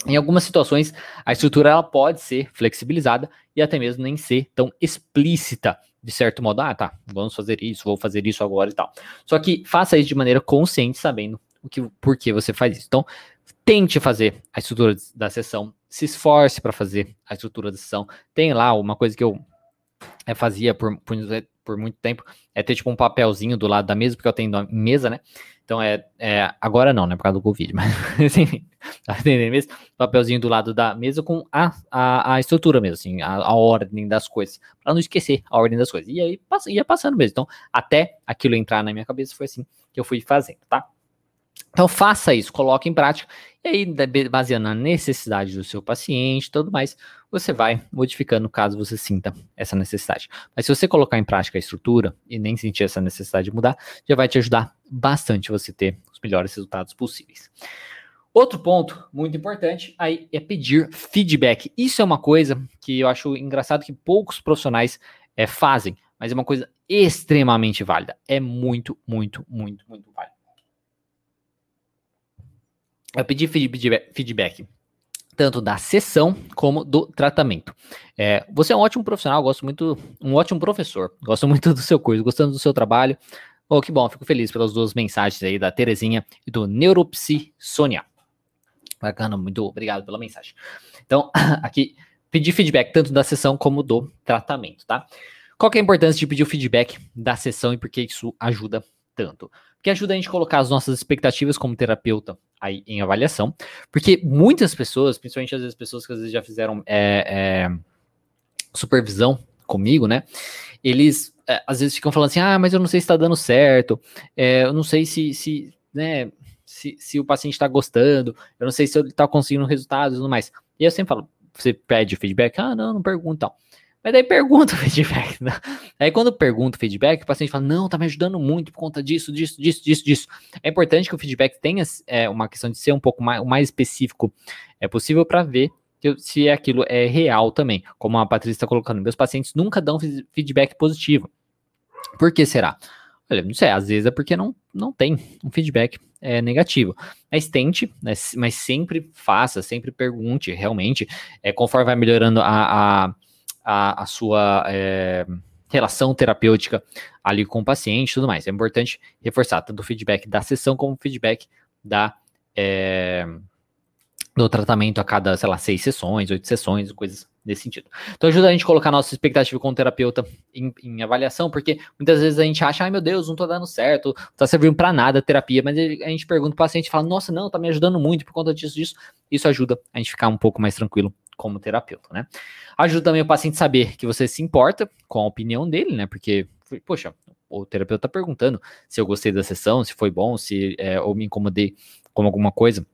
Em algumas situações, a estrutura ela pode ser flexibilizada e até mesmo nem ser tão explícita, de certo modo. Ah, tá, vamos fazer isso, vou fazer isso agora e tal. Só que faça isso de maneira consciente, sabendo o que, por que você faz isso. Então, tente fazer a estrutura da sessão, se esforce para fazer a estrutura da sessão. Tem lá uma coisa que eu é, fazia por, por, por, muito tempo, é ter tipo um papelzinho do lado da mesa, porque eu tenho mesa, né? Então é, é agora não, né? Por causa do Covid, *laughs* mas enfim, mesmo? Papelzinho do lado da mesa com a, a, a estrutura mesmo, assim, a, a ordem das coisas, para não esquecer a ordem das coisas. E aí ia passando mesmo. Então, até aquilo entrar na minha cabeça, foi assim que eu fui fazendo, tá? Então faça isso, coloque em prática, e aí, baseando na necessidade do seu paciente e tudo mais, você vai modificando caso você sinta essa necessidade. Mas se você colocar em prática a estrutura e nem sentir essa necessidade de mudar, já vai te ajudar bastante você ter os melhores resultados possíveis. Outro ponto muito importante aí é pedir feedback. Isso é uma coisa que eu acho engraçado que poucos profissionais é, fazem, mas é uma coisa extremamente válida. É muito, muito, muito, muito válida. Eu pedi feedback tanto da sessão como do tratamento. É, você é um ótimo profissional, gosto muito, um ótimo professor, gosto *laughs* muito do seu curso, gostando do seu trabalho. Oh, que bom, fico feliz pelas duas mensagens aí da Terezinha e do Neuropsi Sônia. Bacana, muito obrigado pela mensagem. Então, *clears throat* aqui, pedir feedback tanto da sessão como do tratamento, tá? Qual que é a importância de pedir o feedback da sessão e por que isso ajuda tanto? Porque ajuda a gente a colocar as nossas expectativas como terapeuta aí em avaliação, porque muitas pessoas, principalmente às vezes pessoas que às vezes já fizeram é, é, supervisão comigo, né? Eles é, às vezes ficam falando assim, ah, mas eu não sei se está dando certo, é, eu não sei se, se né, se, se o paciente está gostando, eu não sei se ele está conseguindo resultados e tudo mais. E eu sempre falo, você pede feedback? Ah, não, não pergunta. Mas daí pergunta o feedback. Né? Aí quando pergunta o feedback, o paciente fala, não, tá me ajudando muito por conta disso, disso, disso, disso, disso. É importante que o feedback tenha é, uma questão de ser um pouco mais, mais específico é possível para ver se aquilo é real também. Como a Patrícia está colocando, meus pacientes nunca dão feedback positivo. Por que será? Olha, não sei, às vezes é porque não, não tem um feedback é, negativo. Mas tente, né, mas sempre faça, sempre pergunte, realmente, é, conforme vai melhorando a, a a, a sua é, relação terapêutica ali com o paciente e tudo mais. É importante reforçar tanto o feedback da sessão como o feedback da, é, do tratamento a cada, sei lá, seis sessões, oito sessões, coisas nesse sentido. Então ajuda a gente a colocar nossa expectativa como terapeuta em, em, avaliação, porque muitas vezes a gente acha, ai meu Deus, não tô dando certo, não tá servindo para nada a terapia, mas a gente pergunta pro paciente e fala, nossa, não, tá me ajudando muito por conta disso, disso. Isso ajuda a gente ficar um pouco mais tranquilo como terapeuta, né? Ajuda também o paciente a saber que você se importa com a opinião dele, né? Porque, poxa, o terapeuta tá perguntando se eu gostei da sessão, se foi bom, se é, ou me incomodei com alguma coisa.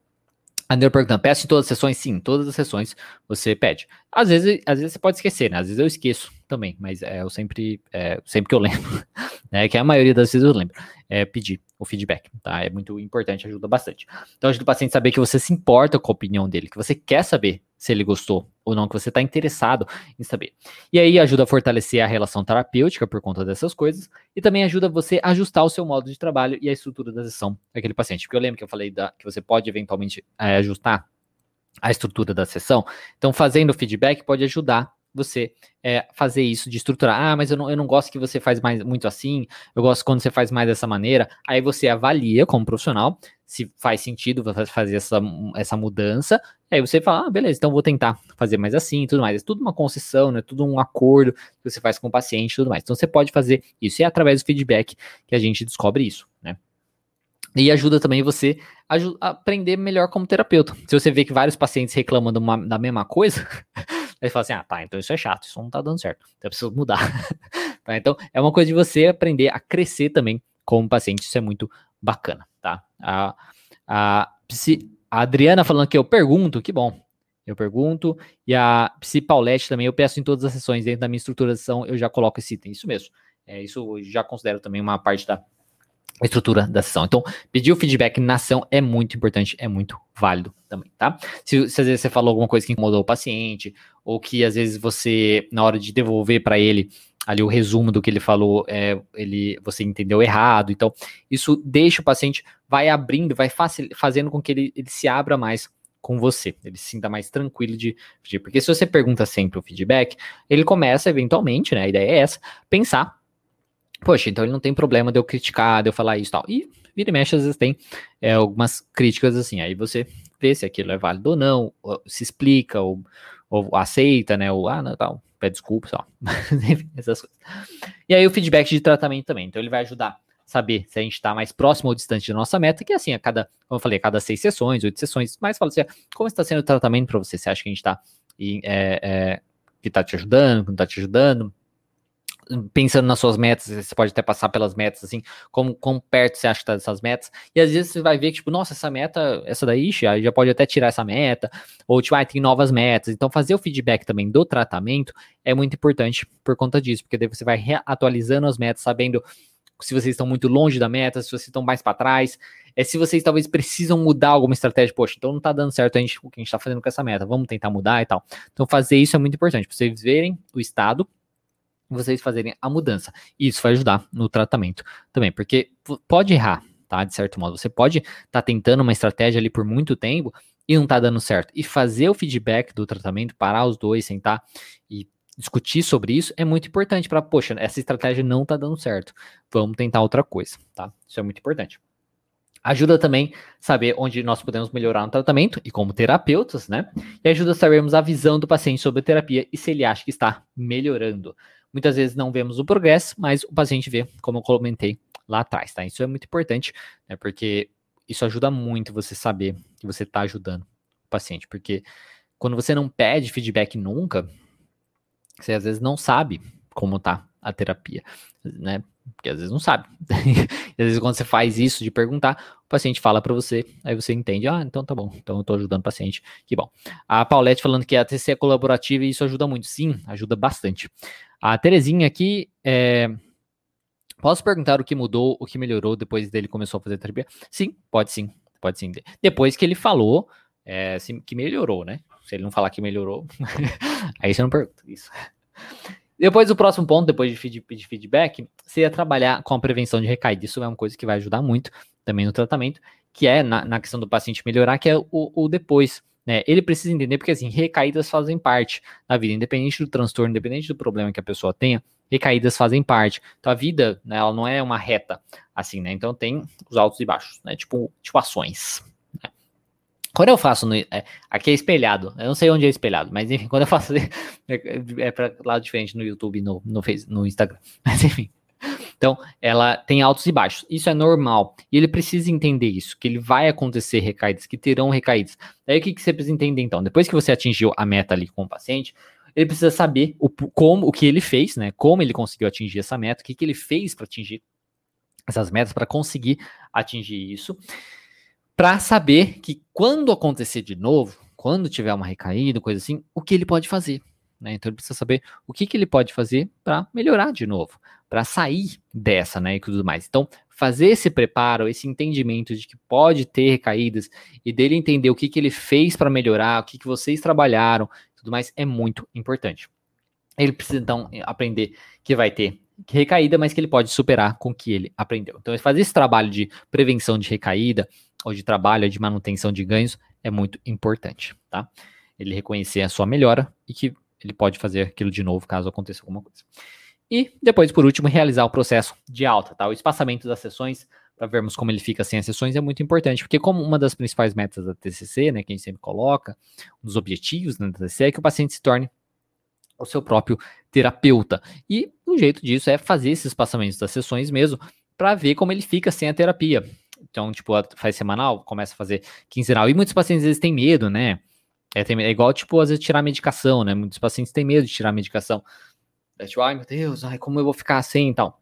A Neuro perguntando, peço em todas as sessões? Sim, todas as sessões você pede. Às vezes, às vezes você pode esquecer, né? Às vezes eu esqueço também, mas é, eu sempre, é, sempre que eu lembro, *laughs* né? Que a maioria das vezes eu lembro, é pedir o feedback, tá? É muito importante, ajuda bastante. Então ajuda o paciente a saber que você se importa com a opinião dele, que você quer saber se ele gostou ou não, que você está interessado em saber. E aí ajuda a fortalecer a relação terapêutica por conta dessas coisas, e também ajuda você a ajustar o seu modo de trabalho e a estrutura da sessão daquele paciente. Porque eu lembro que eu falei da, que você pode eventualmente é, ajustar a estrutura da sessão. Então, fazendo feedback pode ajudar você é, fazer isso, de estruturar. Ah, mas eu não, eu não gosto que você faz mais muito assim, eu gosto quando você faz mais dessa maneira. Aí você avalia como profissional se faz sentido fazer essa, essa mudança. Aí você fala, ah, beleza, então vou tentar fazer mais assim e tudo mais. É tudo uma concessão, né? Tudo um acordo que você faz com o paciente e tudo mais. Então você pode fazer isso. E é através do feedback que a gente descobre isso, né? E ajuda também você a aprender melhor como terapeuta. Se você vê que vários pacientes reclamam uma, da mesma coisa, *laughs* Aí fala assim: ah, tá, então isso é chato, isso não tá dando certo, então eu preciso mudar. *laughs* tá? Então é uma coisa de você aprender a crescer também como paciente, isso é muito bacana, tá? A, a, a Adriana falando que eu pergunto, que bom. Eu pergunto, e a Psi Paulette também, eu peço em todas as sessões, dentro da minha estruturação, eu já coloco esse item, isso mesmo. É, isso eu já considero também uma parte da, estrutura da sessão. Então, pedir o feedback na ação é muito importante, é muito válido também, tá? Se, se às vezes você falou alguma coisa que incomodou o paciente, ou que às vezes você, na hora de devolver para ele ali o resumo do que ele falou, é, ele, você entendeu errado. Então, isso deixa o paciente, vai abrindo, vai facil, fazendo com que ele, ele se abra mais com você, ele se sinta mais tranquilo de pedir. Porque se você pergunta sempre o feedback, ele começa eventualmente, né? A ideia é essa, pensar poxa, então ele não tem problema de eu criticar, de eu falar isso e tal. E vira e mexe, às vezes tem é, algumas críticas assim, aí você vê se aquilo é válido ou não, ou se explica, ou, ou aceita, né, ou, ah, não, tal, pede desculpa, só. *laughs* essas coisas. E aí o feedback de tratamento também, então ele vai ajudar saber se a gente está mais próximo ou distante da nossa meta, que é assim, a cada, como eu falei, a cada seis sessões, oito sessões, mas fala assim, como está sendo o tratamento para você? Você acha que a gente está, é, é, que está te ajudando, que não está te ajudando? Pensando nas suas metas, você pode até passar pelas metas, assim, como, como perto você acha que tá dessas metas, e às vezes você vai ver que, tipo, nossa, essa meta, essa daí, já, já pode até tirar essa meta, ou, tipo, ah, tem novas metas, então fazer o feedback também do tratamento é muito importante por conta disso, porque daí você vai atualizando as metas, sabendo se vocês estão muito longe da meta, se vocês estão mais para trás, é se vocês talvez precisam mudar alguma estratégia, poxa, então não tá dando certo a gente, o que a gente tá fazendo com essa meta, vamos tentar mudar e tal. Então fazer isso é muito importante, para vocês verem o estado vocês fazerem a mudança. E isso vai ajudar no tratamento também, porque pode errar, tá? De certo modo. Você pode estar tá tentando uma estratégia ali por muito tempo e não tá dando certo. E fazer o feedback do tratamento, parar os dois, sentar e discutir sobre isso é muito importante para, poxa, essa estratégia não tá dando certo. Vamos tentar outra coisa, tá? Isso é muito importante. Ajuda também saber onde nós podemos melhorar no tratamento e como terapeutas, né? E ajuda a sabermos a visão do paciente sobre a terapia e se ele acha que está melhorando. Muitas vezes não vemos o progresso, mas o paciente vê, como eu comentei lá atrás, tá? Isso é muito importante, né? Porque isso ajuda muito você saber que você está ajudando o paciente, porque quando você não pede feedback nunca, você às vezes não sabe como tá a terapia, né? Porque às vezes não sabe. *laughs* às vezes quando você faz isso de perguntar, o paciente fala para você, aí você entende, ah, então tá bom, então eu tô ajudando o paciente, que bom. A Paulette falando que a TC é colaborativa e isso ajuda muito. Sim, ajuda bastante. A Terezinha aqui, é... posso perguntar o que mudou, o que melhorou depois dele começou a fazer terapia? Sim, pode sim, pode sim. Depois que ele falou é, que melhorou, né? Se ele não falar que melhorou, *laughs* aí você não pergunta isso. Depois do próximo ponto, depois de feedback, seria trabalhar com a prevenção de recaída. Isso é uma coisa que vai ajudar muito também no tratamento, que é na, na questão do paciente melhorar, que é o, o depois. Né? Ele precisa entender, porque assim, recaídas fazem parte da vida, independente do transtorno, independente do problema que a pessoa tenha, recaídas fazem parte. Então a vida, né, ela não é uma reta, assim, né? Então tem os altos e baixos, né? Tipo, tipo ações. Quando eu faço no, é, aqui é espelhado, eu não sei onde é espelhado, mas enfim, quando eu faço *laughs* é, é para lado diferente no YouTube, no, no, no Instagram, *laughs* mas enfim. Então, ela tem altos e baixos. Isso é normal. E ele precisa entender isso, que ele vai acontecer recaídas, que terão recaídas. Daí o que, que você precisa entender então? Depois que você atingiu a meta ali com o paciente, ele precisa saber o, como, o que ele fez, né? Como ele conseguiu atingir essa meta, o que, que ele fez para atingir essas metas, para conseguir atingir isso para saber que quando acontecer de novo, quando tiver uma recaída, coisa assim, o que ele pode fazer. Né? Então ele precisa saber o que, que ele pode fazer para melhorar de novo, para sair dessa, né, e tudo mais. Então, fazer esse preparo, esse entendimento de que pode ter recaídas e dele entender o que, que ele fez para melhorar, o que, que vocês trabalharam, tudo mais, é muito importante. Ele precisa então aprender que vai ter recaída, mas que ele pode superar com o que ele aprendeu. Então, fazer esse trabalho de prevenção de recaída, ou de trabalho, de manutenção de ganhos, é muito importante, tá? Ele reconhecer a sua melhora e que ele pode fazer aquilo de novo caso aconteça alguma coisa. E depois, por último, realizar o processo de alta, tá? O espaçamento das sessões, para vermos como ele fica sem as sessões, é muito importante, porque como uma das principais metas da TCC, né, que a gente sempre coloca, um dos objetivos da TCC é que o paciente se torne o seu próprio terapeuta. E um jeito disso é fazer esses espaçamentos das sessões mesmo, para ver como ele fica sem a terapia. Então, tipo, faz semanal, começa a fazer quinzenal. E muitos pacientes às vezes têm medo, né? É, tem, é igual, tipo, às vezes tirar medicação, né? Muitos pacientes têm medo de tirar medicação. É tipo, ai meu Deus, ai, como eu vou ficar assim e tal.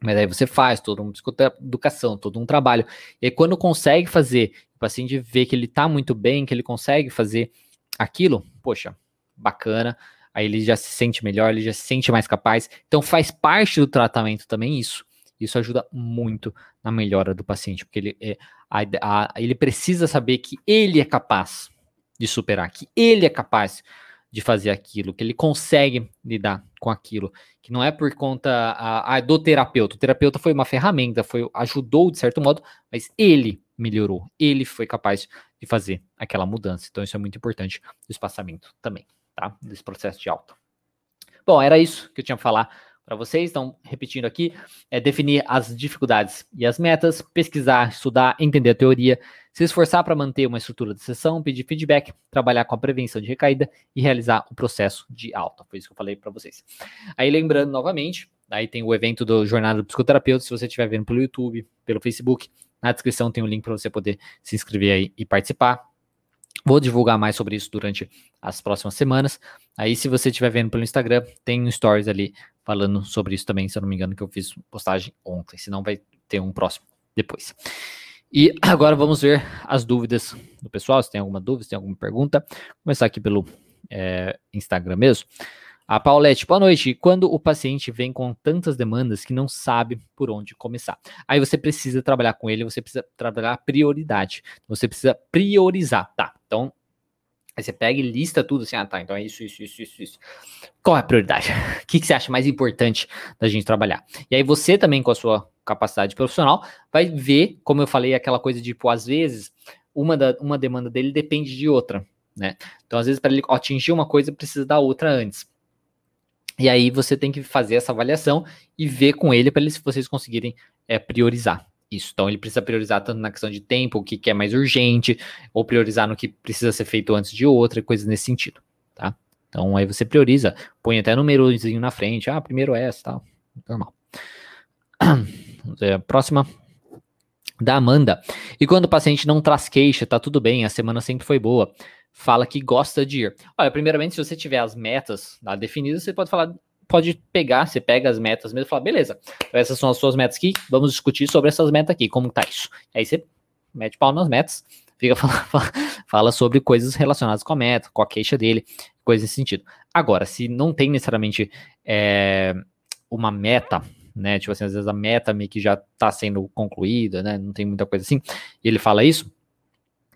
Mas aí você faz toda uma educação, todo um trabalho. E aí, quando consegue fazer, o paciente vê que ele tá muito bem, que ele consegue fazer aquilo, poxa, bacana. Aí ele já se sente melhor, ele já se sente mais capaz. Então faz parte do tratamento também isso Isso ajuda muito na melhora do paciente, porque ele, é, a, a, ele precisa saber que ele é capaz de superar, que ele é capaz de fazer aquilo, que ele consegue lidar com aquilo, que não é por conta a, a, do terapeuta. O terapeuta foi uma ferramenta, foi ajudou de certo modo, mas ele melhorou, ele foi capaz de fazer aquela mudança. Então isso é muito importante do espaçamento também, tá? Desse processo de alta. Bom, era isso que eu tinha para falar para vocês. Então, repetindo aqui, é definir as dificuldades e as metas, pesquisar, estudar, entender a teoria, se esforçar para manter uma estrutura de sessão, pedir feedback, trabalhar com a prevenção de recaída e realizar o processo de alta. Foi isso que eu falei para vocês. Aí, lembrando novamente, aí tem o evento do Jornada do Psicoterapeuta, se você estiver vendo pelo YouTube, pelo Facebook, na descrição tem o um link para você poder se inscrever aí e participar. Vou divulgar mais sobre isso durante as próximas semanas. Aí, se você estiver vendo pelo Instagram, tem um stories ali falando sobre isso também, se eu não me engano, que eu fiz postagem ontem. Senão vai ter um próximo depois. E agora vamos ver as dúvidas do pessoal. Se tem alguma dúvida, se tem alguma pergunta. Vou começar aqui pelo é, Instagram mesmo. A Paulette, boa noite. Quando o paciente vem com tantas demandas que não sabe por onde começar, aí você precisa trabalhar com ele, você precisa trabalhar a prioridade. Você precisa priorizar, tá? Então, Aí você pega e lista tudo assim, ah tá, então é isso, isso, isso, isso, isso. Qual é a prioridade? *laughs* O que, que você acha mais importante da gente trabalhar? E aí você também, com a sua capacidade profissional, vai ver, como eu falei, aquela coisa de, tipo, às vezes, uma, da, uma demanda dele depende de outra, né? Então, às vezes, para ele atingir uma coisa, precisa da outra antes. E aí você tem que fazer essa avaliação e ver com ele para vocês conseguirem é, priorizar isso. Então ele precisa priorizar tanto na questão de tempo, o que, que é mais urgente, ou priorizar no que precisa ser feito antes de outra, coisas nesse sentido, tá? Então aí você prioriza, põe até númerozinho na frente, ah, primeiro essa, tal, normal. *clears throat* Próxima da Amanda. E quando o paciente não traz queixa, tá tudo bem, a semana sempre foi boa. Fala que gosta de ir. Olha, primeiramente, se você tiver as metas definidas, você pode falar pode pegar, você pega as metas mesmo e fala, beleza, essas são as suas metas aqui, vamos discutir sobre essas metas aqui, como tá isso. Aí você mete pau nas metas, fica *laughs* fala, fala sobre coisas relacionadas com a meta, com a queixa dele, coisas nesse sentido. Agora, se não tem necessariamente é, uma meta, né, tipo assim, às vezes a meta meio que já tá sendo concluída, né, não tem muita coisa assim, e ele fala isso,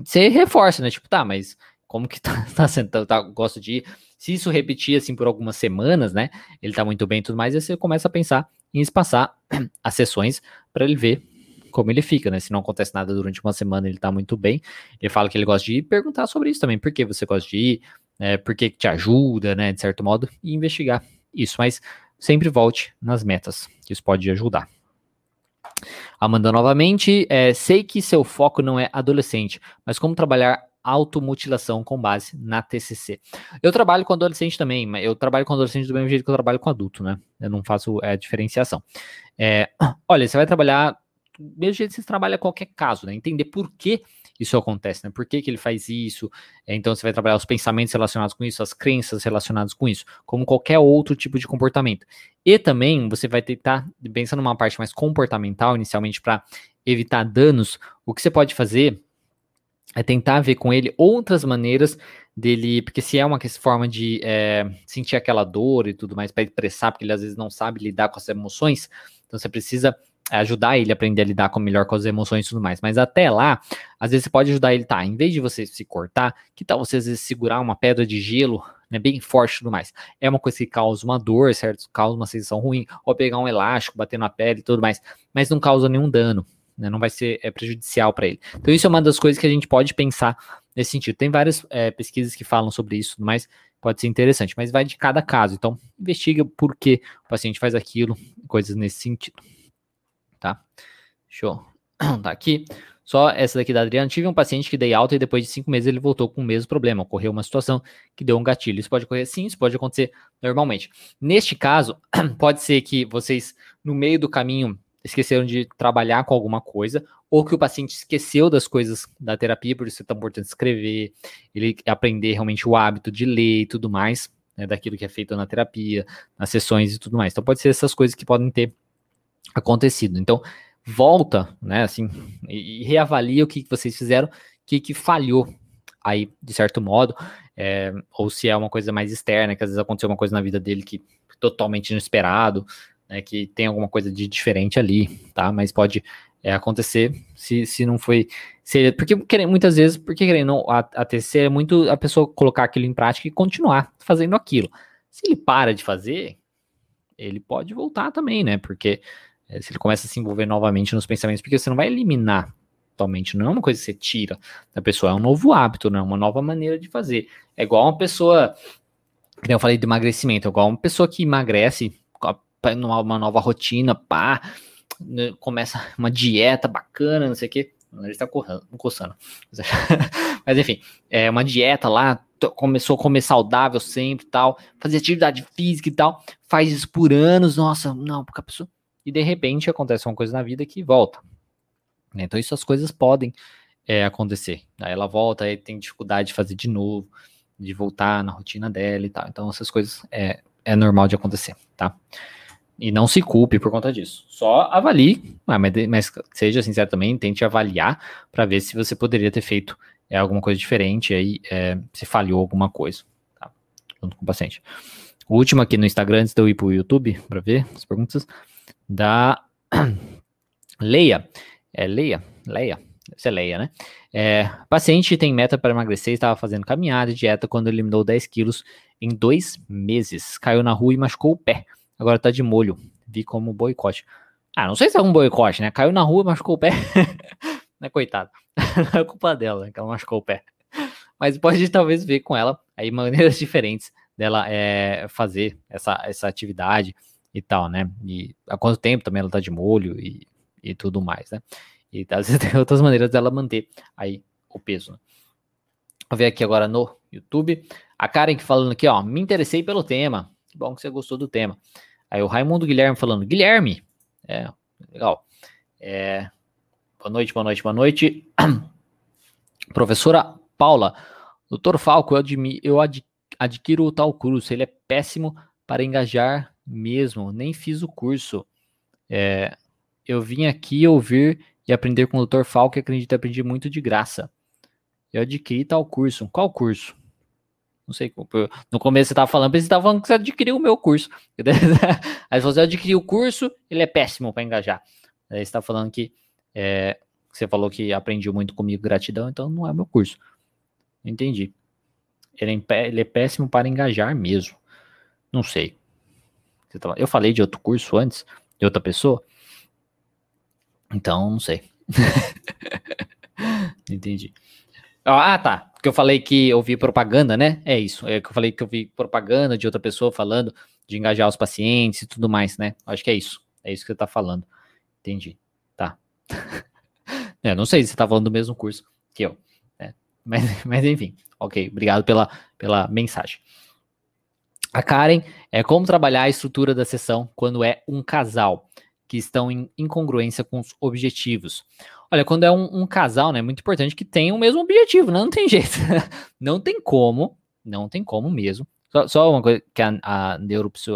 você reforça, né, tipo, tá, mas como que tá, *laughs* tá sendo, tá, tá, gosto de ir, se isso repetir assim por algumas semanas, né? Ele tá muito bem e tudo mais, aí você começa a pensar em espaçar *clears throat* as sessões para ele ver como ele fica, né? Se não acontece nada durante uma semana, ele tá muito bem. Ele fala que ele gosta de ir, perguntar sobre isso também, por que você gosta de ir, né? por que te ajuda, né? De certo modo, e investigar isso. Mas sempre volte nas metas, que isso pode ajudar. Amanda novamente, é, sei que seu foco não é adolescente, mas como trabalhar automutilação com base na TCC. Eu trabalho com adolescente também, mas eu trabalho com adolescente do mesmo jeito que eu trabalho com adulto, né? Eu não faço é, diferenciação. É, *clears throat* olha, você vai trabalhar do mesmo jeito que você trabalha qualquer caso, né? Entender por que isso acontece, né? Por que, que ele faz isso? É, então você vai trabalhar os pensamentos relacionados com isso, as crenças relacionadas com isso, como qualquer outro tipo de comportamento. E também você vai tentar, pensando numa parte mais comportamental, inicialmente, para evitar danos, o que você pode fazer é tentar ver com ele outras maneiras dele, porque se é uma forma de é, sentir aquela dor e tudo mais para expressar, porque ele às vezes não sabe lidar com as emoções, então você precisa ajudar ele a aprender a lidar com, melhor com as emoções e tudo mais. Mas até lá, às vezes você pode ajudar ele, tá? Em vez de você se cortar, que tal você às vezes segurar uma pedra de gelo, né, bem forte e tudo mais? É uma coisa que causa uma dor, certo? Causa uma sensação ruim, ou pegar um elástico, bater na pele e tudo mais, mas não causa nenhum dano né? Não vai ser é, prejudicial para ele. Então, isso é uma das coisas que a gente pode pensar nesse sentido. Tem várias é, pesquisas que falam sobre isso, mas pode ser interessante, mas vai de cada caso. Então, investiga por que o paciente faz aquilo, coisas nesse sentido. Tá? Show. *clears throat* Tá aqui. Só essa daqui da Adriana. Tive um paciente que dei alta e depois de cinco meses ele voltou com o mesmo problema. Ocorreu uma situação que deu um gatilho. Isso pode ocorrer sim, isso pode acontecer normalmente. Neste caso, *clears throat* pode ser que vocês, no meio do caminho, esqueceram de trabalhar com alguma coisa, ou que o paciente esqueceu das coisas da terapia, por isso é tão importante escrever, ele aprender realmente o hábito de ler e tudo mais, né, daquilo que é feito na terapia, nas sessões e tudo mais. Então pode ser essas coisas que podem ter acontecido. Então volta, né, assim, e, e reavalia o que, que vocês fizeram, o que, que falhou aí, de certo modo, é, ou se é uma coisa mais externa, que às vezes aconteceu uma coisa na vida dele que totalmente inesperado, né, que tem alguma coisa de diferente ali, tá? Mas pode é, acontecer se, se não foi. Se, porque muitas vezes, porque querendo a, a é muito a pessoa colocar aquilo em prática e continuar fazendo aquilo. Se ele para de fazer, ele pode voltar também, né? Porque é, se ele começa a se envolver novamente nos pensamentos, porque você não vai eliminar totalmente, não é uma coisa que você tira da pessoa, é um novo hábito, né? Uma nova maneira de fazer. É igual uma pessoa, que eu falei de emagrecimento, é igual uma pessoa que emagrece numa nova rotina, pá, né, começa *laughs* uma dieta bacana, não sei o quê. Ele está coçando. *laughs* Mas enfim, é uma dieta lá, começou a comer saudável sempre tal, fazer atividade física e tal, faz isso por anos, nossa, não, porque a pessoa. E de repente acontece uma coisa na vida que volta. Né? Então, essas coisas podem é, acontecer. Aí ela volta, aí tem dificuldade de fazer de novo, de voltar na rotina dela e tal. Então, essas coisas é, é normal de acontecer, tá? E não se culpe por conta disso. Só avalie, ah, mas, mas seja sincero também, tente avaliar para ver se você poderia ter feito é, alguma coisa diferente, aí é, se falhou alguma coisa, tá? Junto com o paciente. O último aqui no Instagram, antes de eu ir para o YouTube para ver as perguntas, da *clears throat* Leia. É Leia? Leia. Isso é Leia, né? É, paciente tem meta para emagrecer, estava fazendo caminhada e dieta quando eliminou 10 quilos em dois meses. Caiu na rua e machucou o pé. Agora tá de molho. Vi como boicote. Ah, não sei se é um boicote, né? Caiu na rua, machucou o pé. *laughs* né, coitado. *laughs* não é culpa dela, né, que ela machucou o pé. Mas pode talvez ver com ela aí maneiras *laughs* diferentes dela é, fazer essa, essa atividade e tal, né? E há quanto tempo também ela tá de molho e, e tudo mais, né? E às vezes tem outras maneiras dela manter aí o peso. Né? Vou ver aqui agora no YouTube. A Karen que falando aqui, ó, me interessei pelo tema. Que bom que você gostou do tema. Aí o Raimundo Guilherme falando, Guilherme, é, legal. É, boa noite, boa noite, boa noite. *clears throat* Professora Paula, doutor Falco, eu, admi, eu ad, adquiro o tal curso, ele é péssimo para engajar mesmo, nem fiz o curso. É, eu vim aqui ouvir e aprender com o Dr. Falco e acredito que aprendi muito de graça. Eu adquiri tal curso. Qual curso? Não sei. No começo você estava falando, você estava falando que você adquiriu o meu curso. *laughs* Aí você adquiriu o curso, ele é péssimo para engajar. Aí você está falando que é, você falou que aprendeu muito comigo, gratidão, então não é meu curso. Entendi. Ele é, ele é péssimo para engajar mesmo. Não sei. Eu falei de outro curso antes, de outra pessoa. Então, não sei. *laughs* Entendi. Ah, tá. Porque eu falei que eu vi propaganda, né? É isso. É que eu falei que eu vi propaganda de outra pessoa falando de engajar os pacientes e tudo mais, né? Acho que é isso. É isso que você tá falando. Entendi. Tá. *laughs* é, não sei se você tá falando do mesmo curso que eu. Né? *laughs* Mas, mas enfim. Ok. Obrigado pela, pela mensagem. A Karen é como trabalhar a estrutura da sessão quando é um casal que estão em incongruência com os objetivos. Olha, quando é um, um casal, né, é muito importante que tenha o mesmo objetivo, né? não tem *laughs* jeito. não tem como, não tem como mesmo. Só, só uma coisa que a, a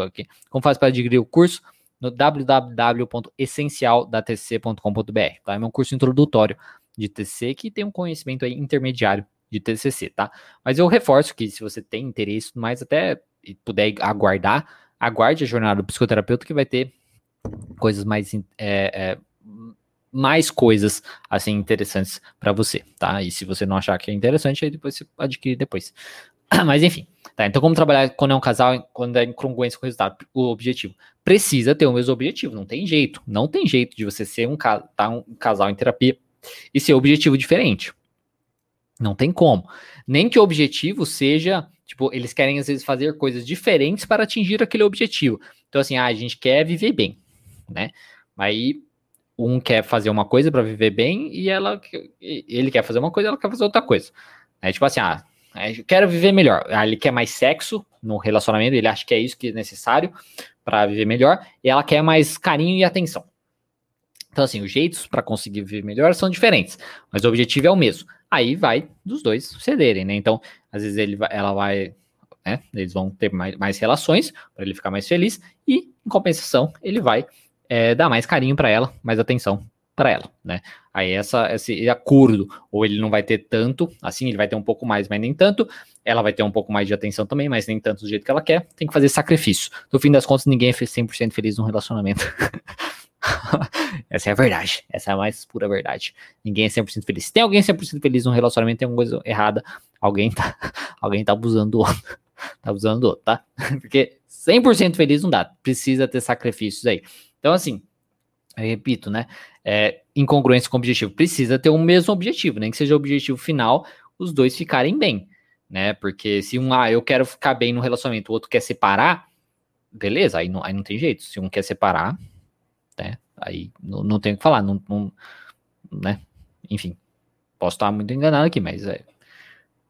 aqui. Como faz para adquirir o curso? No www.essencialdatc.com.br, tá? É um curso introdutório de TCC que tem um conhecimento aí intermediário de TCC, tá? Mas eu reforço que se você tem interesse, mais até puder aguardar, aguarde a jornada do psicoterapeuta que vai ter coisas mais é, é, mais coisas assim interessantes para você, tá? E se você não achar que é interessante, aí depois você adquire depois. *clears throat* Mas enfim, tá? Então como trabalhar quando é um casal, quando é incongruência com o resultado, o objetivo precisa ter o mesmo objetivo, não tem jeito, não tem jeito de você ser um, tá, um casal em terapia e ser objetivo diferente. Não tem como. Nem que o objetivo seja, tipo, eles querem às vezes fazer coisas diferentes para atingir aquele objetivo. Então assim, ah, a gente quer viver bem né? Aí um quer fazer uma coisa para viver bem e ela ele quer fazer uma coisa, ela quer fazer outra coisa. É tipo assim, ah, eu quero viver melhor. Ah, ele quer mais sexo no relacionamento, ele acha que é isso que é necessário para viver melhor, e ela quer mais carinho e atenção. Então, assim, os jeitos para conseguir viver melhor são diferentes, mas o objetivo é o mesmo. Aí vai dos dois cederem, né? Então, às vezes ele ela vai, né? Eles vão ter mais, mais relações para ele ficar mais feliz, e em compensação, ele vai é, dar mais carinho para ela, mais atenção para ela, né? Aí essa, esse acordo, ou ele não vai ter tanto, assim, ele vai ter um pouco mais, mas nem tanto, ela vai ter um pouco mais de atenção também, mas nem tanto do jeito que ela quer, tem que fazer sacrifício. No fim das contas, ninguém é 100% feliz num relacionamento. *laughs* essa é a verdade, essa é a mais pura verdade. Ninguém é 100% feliz. Se tem alguém 100% feliz num relacionamento, tem alguma coisa errada, alguém tá, *laughs* alguém tá abusando do outro. Tá abusando do outro, tá? *laughs* Porque 100% feliz não dá, precisa ter sacrifícios aí. Então, assim, eu repito, né? É, incongruência com o objetivo. Precisa ter o mesmo objetivo, nem que seja o objetivo final, os dois ficarem bem, né? Porque se um, ah, eu quero ficar bem no relacionamento, o outro quer separar, beleza, aí não, aí não tem jeito. Se um quer separar, né? Aí não, não tem o que falar, não, não, né? Enfim, posso estar muito enganado aqui, mas é,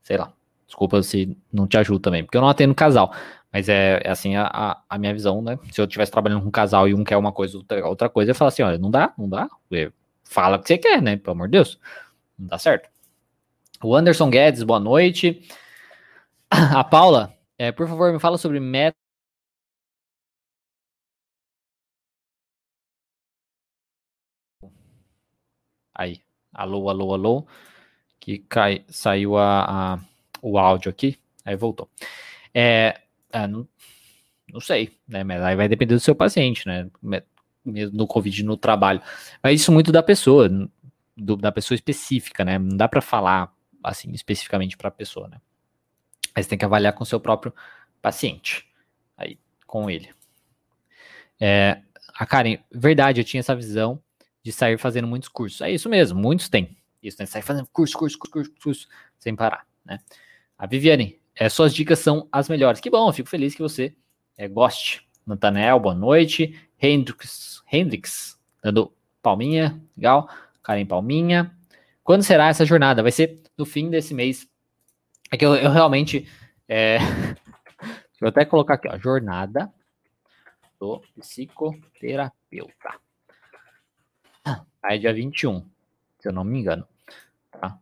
sei lá. Desculpa se não te ajudo também, porque eu não atendo casal. Mas é, é assim a, a, minha visão, né? Se eu estivesse trabalhando com um casal e um quer uma coisa, outra, coisa, eu falo assim, olha, não dá, não dá. Fala o que você quer, né? Pelo amor de Deus. Não dá certo. O Anderson Guedes, boa noite. *coughs* A Paula, é, por favor, me fala sobre meta. Aí, alô, alô, alô. Que cai, saiu a, a, o áudio aqui. Aí voltou. É, ah, não, não sei, né? Mas aí vai depender do seu paciente, né? Mesmo no Covid no trabalho. Mas isso muito da pessoa, do, da pessoa específica, né? Não dá para falar assim especificamente para a pessoa, né? Mas tem que avaliar com o seu próprio paciente, aí com ele. É, a Karen, verdade, eu tinha essa visão de sair fazendo muitos cursos. É isso mesmo, muitos têm. Isso, né? Sair fazendo curso, curso, curso, curso, curso sem parar, né? A Viviane, é, suas dicas são as melhores. Que bom, fico feliz que você é, goste. Nathanael, boa noite. Hendrix, Hendrix, dando palminha, legal. Karen Palminha. Quando será essa jornada? Vai ser no fim desse mês. É que eu, eu realmente. É... *laughs* Deixa eu até colocar aqui, ó. Jornada do psicoterapeuta. Aí é dia 21, se eu não me engano. Tá?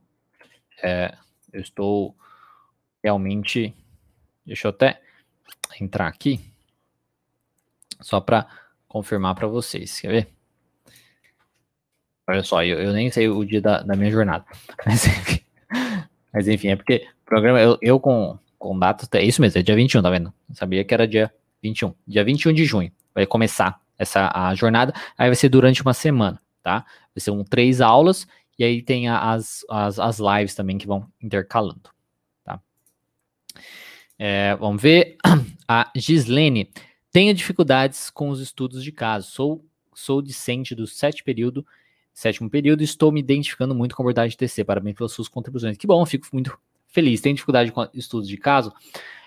É, eu estou realmente. Deixa eu até entrar aqui. Só para confirmar para vocês. Quer ver? Olha só, eu, eu nem sei o dia da, da minha jornada. *laughs* Mas mas, enfim é porque programa, eu, eu com, com data, é isso mesmo, é dia 21, tá vendo? Eu sabia que era dia 21. Dia 21 de junho vai começar essa a jornada. Aí vai ser durante uma semana, tá? Vai ser um três aulas e aí tem as, as, as lives também que vão intercalando. É, vamos ver. *clears throat* A Gislene. Tenho dificuldades com os estudos de caso. Sou, sou discente do sétimo período, sétimo período, e estou me identificando muito com a abordagem de TC. Parabéns pelas suas contribuições. Que bom, fico muito feliz. Tem dificuldade com estudos de caso?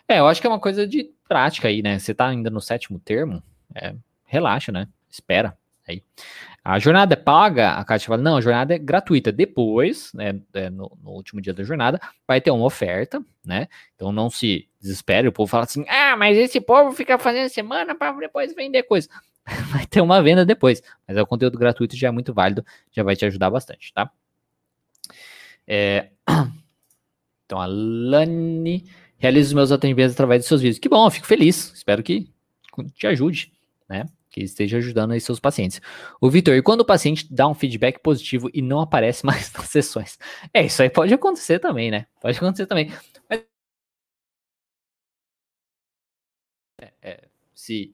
É, eu acho que é uma coisa de prática aí, né? Você tá ainda no sétimo termo, é, relaxa, né? Espera aí. A jornada é paga? A Kátia fala, não, a jornada é gratuita. Depois, né, é, no, no, último dia da jornada, vai ter uma oferta, né? Então não se desespere, o povo fala assim, ah, mas esse povo fica fazendo semana para depois vender coisa. *laughs* vai ter uma venda depois, mas é o conteúdo gratuito já é muito válido, já vai te ajudar bastante, tá? É... *clears throat* Então a Lani realiza os meus atendimentos através de seus vídeos. Que bom, fico feliz, espero que te ajude, né? Que esteja ajudando aí seus pacientes. O Vitor, e quando o paciente dá um feedback positivo e não aparece *laughs* mais nas sessões? É, isso aí pode acontecer também, né? Pode acontecer também. Mas... É, é, se,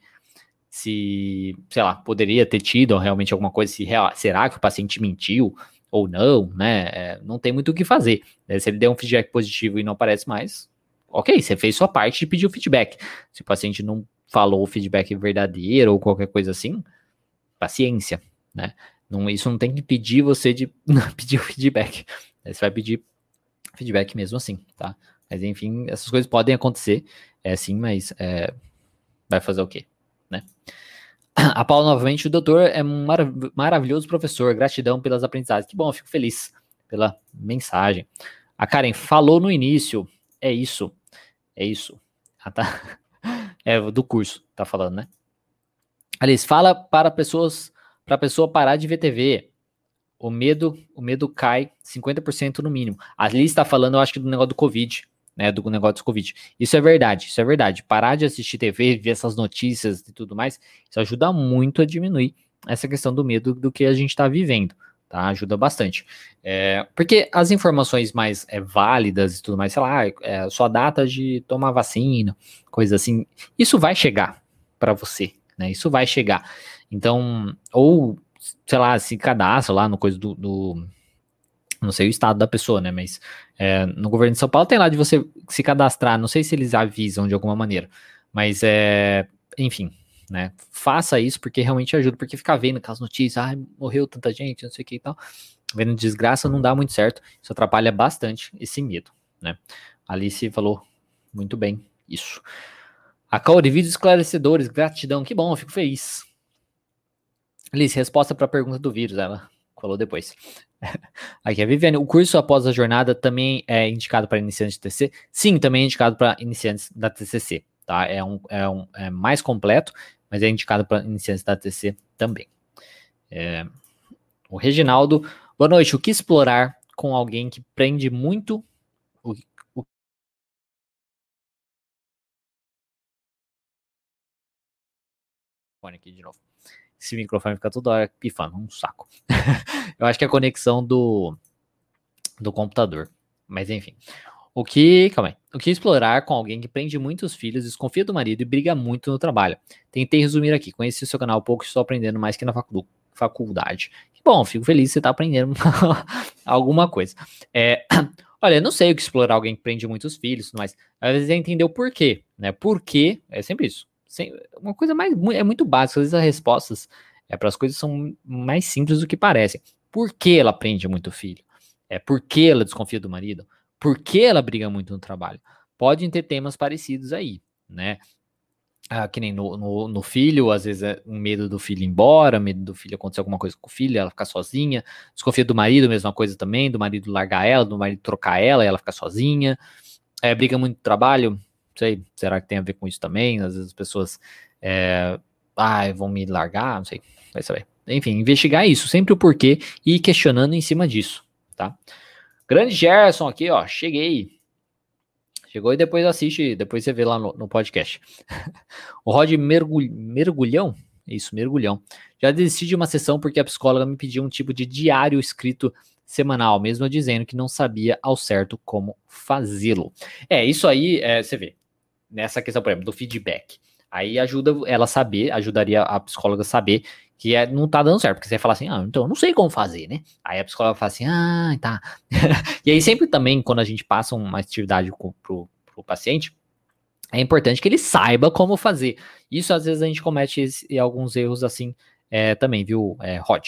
se, sei lá, poderia ter tido realmente alguma coisa, se será que o paciente mentiu ou não, né? É, não tem muito o que fazer. Né? Se ele der um feedback positivo e não aparece mais, ok, você fez sua parte de pedir o feedback. Se o paciente não falou o feedback verdadeiro ou qualquer coisa assim, paciência, né? Não, isso não tem que pedir você de *laughs* pedir feedback. Você vai pedir feedback mesmo assim, tá? Mas enfim, essas coisas podem acontecer, é sim, mas é, vai fazer o quê, né? A Paula, novamente, o doutor é um marav maravilhoso professor, gratidão pelas aprendizagens. Que bom, fico feliz pela mensagem. A Karen falou no início, é isso, é isso. Ah, tá. É, do curso, tá falando, né? Aliás, fala para pessoas, para a pessoa parar de ver TV. O medo, o medo cai 50% no mínimo. Ali está falando, eu acho que do negócio do Covid, né? Do negócio do Covid. Isso é verdade, isso é verdade. Parar de assistir TV, ver essas notícias e tudo mais, isso ajuda muito a diminuir essa questão do medo do que a gente está vivendo, tá? Ajuda bastante. É, porque as informações mais é, válidas e tudo mais, sei lá, é, sua data de tomar vacina, coisa assim, isso vai chegar para você, né? Isso vai chegar. Então, ou, sei lá, se cadastra lá no coisa do, do não sei o estado da pessoa, né? Mas é, no governo de São Paulo tem lá de você se cadastrar. Não sei se eles avisam de alguma maneira, mas é, enfim, né? Faça isso porque realmente ajuda, porque ficar vendo aquelas notícias, ah, morreu tanta gente, não sei o que e tal, vendo desgraça não dá muito certo. Isso atrapalha bastante esse medo, né? Alice falou muito bem isso. A Cauri, vídeos esclarecedores, gratidão, que bom, fico feliz. Alice, resposta para a pergunta do vírus, ela falou depois. *laughs* Aqui, a Viviane, o curso após a jornada também é indicado para iniciantes de TCC? Sim, também é indicado para iniciantes da TCC, tá? É, um, é, um, é mais completo, mas é indicado para iniciantes da TCC também. É, o Reginaldo, boa noite. O que explorar com alguém que prende muito o, o aqui de novo. Esse microfone fica toda hora pifando, um saco. *laughs* eu acho que é a conexão do, do computador. Mas enfim. O que. Calma aí. O que explorar com alguém que prende muitos filhos, desconfia do marido e briga muito no trabalho. Tentei resumir aqui. Conheci o seu canal há pouco e estou aprendendo mais que na faculdade. Bom, fico feliz que você está aprendendo *laughs* alguma coisa. É, *clears throat* olha, não sei o que explorar alguém que prende muitos filhos, mas às vezes é entender o porquê, né? Por quê? É sempre isso uma coisa mais é muito básica, às vezes as respostas é para as coisas são mais simples do que parecem. Por que ela prende muito filho? É por que ela desconfia do marido? Por que ela briga muito no trabalho? Podem ter temas parecidos aí, né? Ah, que nem no, no, no, filho, às vezes é um medo do filho ir embora, medo do filho acontecer alguma coisa com o filho, ela ficar sozinha. Desconfia do marido, mesma coisa também, do marido largar ela, do marido trocar ela ela ficar sozinha. É, briga muito no trabalho, sei, será que tem a ver com isso também? Às vezes as pessoas é, ah, vão me largar, não sei, vai saber. Enfim, investigar isso, sempre o porquê e questionando em cima disso, tá? Grande Gerson aqui, ó, cheguei. Chegou e depois assiste, depois você vê lá no, no podcast. *laughs* o Rod mergulh, Mergulhão, isso, Mergulhão. Já desisti de uma sessão porque a psicóloga me pediu um tipo de diário escrito semanal, mesmo dizendo que não sabia ao certo como fazê-lo. É, isso aí, é, você vê, nessa questão, por exemplo, do feedback. Aí ajuda ela saber, ajudaria a psicóloga a saber que é, não tá dando certo, porque você fala assim, ah, então eu não sei como fazer, né? Aí a psicóloga fala assim, ah, tá. *laughs* e aí sempre também, quando a gente passa uma atividade pro, pro, pro paciente, é importante que ele saiba como fazer. Isso às vezes a gente comete esse, alguns erros assim é, também, viu, é, Rod?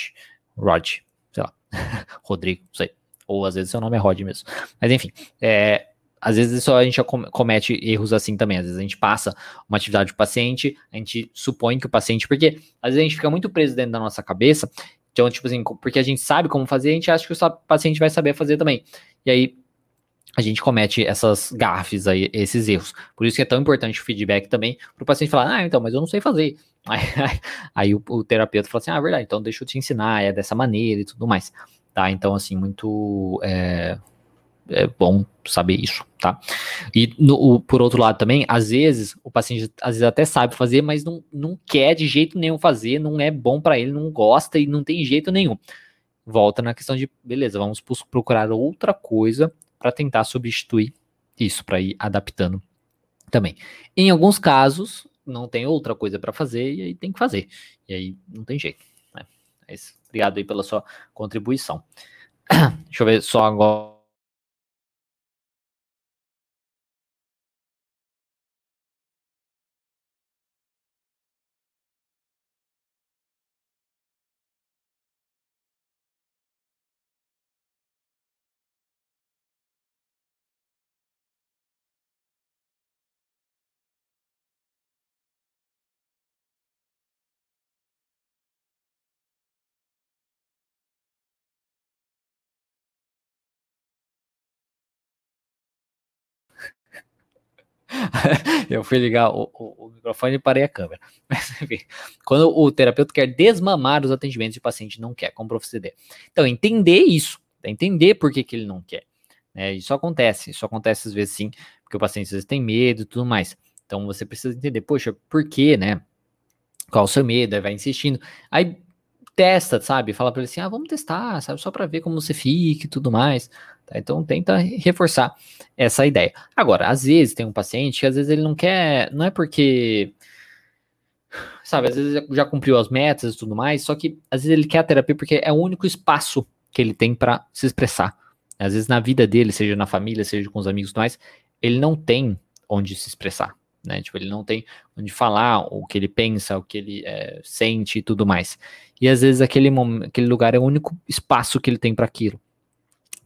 Rod, sei lá, *laughs* Rodrigo, não sei. Ou às vezes seu nome é Rod mesmo. Mas enfim, é, às vezes só a gente comete erros assim também. Às vezes a gente passa uma atividade do paciente, a gente supõe que o paciente, porque às vezes a gente fica muito preso dentro da nossa cabeça, então, tipo assim, porque a gente sabe como fazer, a gente acha que o paciente vai saber fazer também. E aí a gente comete essas gafes aí, esses erros. Por isso que é tão importante o feedback também, para o paciente falar, ah, então, mas eu não sei fazer. Aí, *laughs* aí, aí o, o, terapeuta fala assim, ah, verdade, então deixa eu te ensinar, é dessa maneira e tudo mais. Tá, então, assim, muito. É, é bom saber isso, tá? E no, o, por outro lado também, às vezes o paciente às vezes até sabe fazer, mas não, não quer de jeito nenhum fazer, não é bom para ele, não gosta e não tem jeito nenhum. Volta na questão de, beleza, vamos procurar outra coisa para tentar substituir isso, para ir adaptando também. Em alguns casos, não tem outra coisa para fazer e aí tem que fazer. E aí não tem jeito. Né? É Obrigado aí pela sua contribuição. *clears throat* Deixa eu ver só agora. *laughs* eu fui ligar o, o, o, microfone e parei a câmera. *laughs* Mas, enfim, quando o terapeuta quer desmamar os atendimentos e o paciente não quer, como proceder? Então, entender isso, entender por que, que ele não quer. Né? Isso acontece, isso acontece às vezes sim, porque o paciente às vezes tem medo e tudo mais. Então, você precisa entender, poxa, por que, né? Qual o seu medo? Aí vai insistindo. Aí testa, sabe? Fala para ele assim, ah, vamos testar, sabe? Só para ver como você fica e tudo mais. Tá? Então tenta reforçar essa ideia. Agora, às vezes tem um paciente que às vezes ele não quer, não é porque sabe, às vezes já cumpriu as metas e tudo mais, só que às vezes ele quer a terapia porque é o único espaço que ele tem para se expressar. Às vezes na vida dele, seja na família, seja com os amigos e tudo mais, ele não tem onde se expressar, né? Tipo, ele não tem onde falar o que ele pensa, o que ele é, sente e tudo mais. E às vezes aquele, aquele lugar é o único espaço que ele tem para aquilo.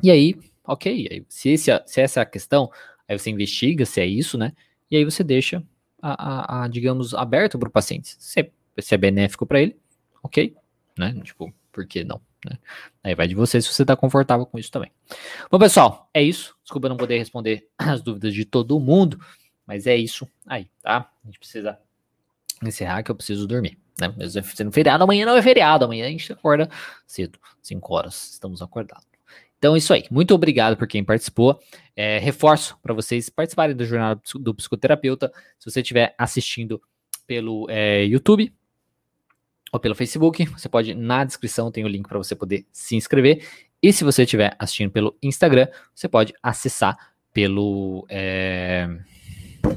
E aí, ok, se, esse, se essa é a questão, aí você investiga se é isso, né? E aí você deixa, a, a, a digamos, aberto para o paciente. Se é, se é benéfico para ele, ok, né? Tipo, por que não? Né? Aí vai de você se você está confortável com isso também. Bom, pessoal, é isso. Desculpa não poder responder *clears throat* as dúvidas de todo mundo, mas é isso aí, tá? A gente precisa encerrar que eu preciso dormir. Né? Mesmo sendo feriado, amanhã não é feriado, amanhã a gente acorda cedo, 5 horas, estamos acordados. Então, isso aí. Muito obrigado por quem participou. É, reforço para vocês participarem do Jornal do Psicoterapeuta. Se você estiver assistindo pelo é, YouTube ou pelo Facebook, você pode, na descrição, tem o link para você poder se inscrever. E se você estiver assistindo pelo Instagram, você pode acessar pelo, é,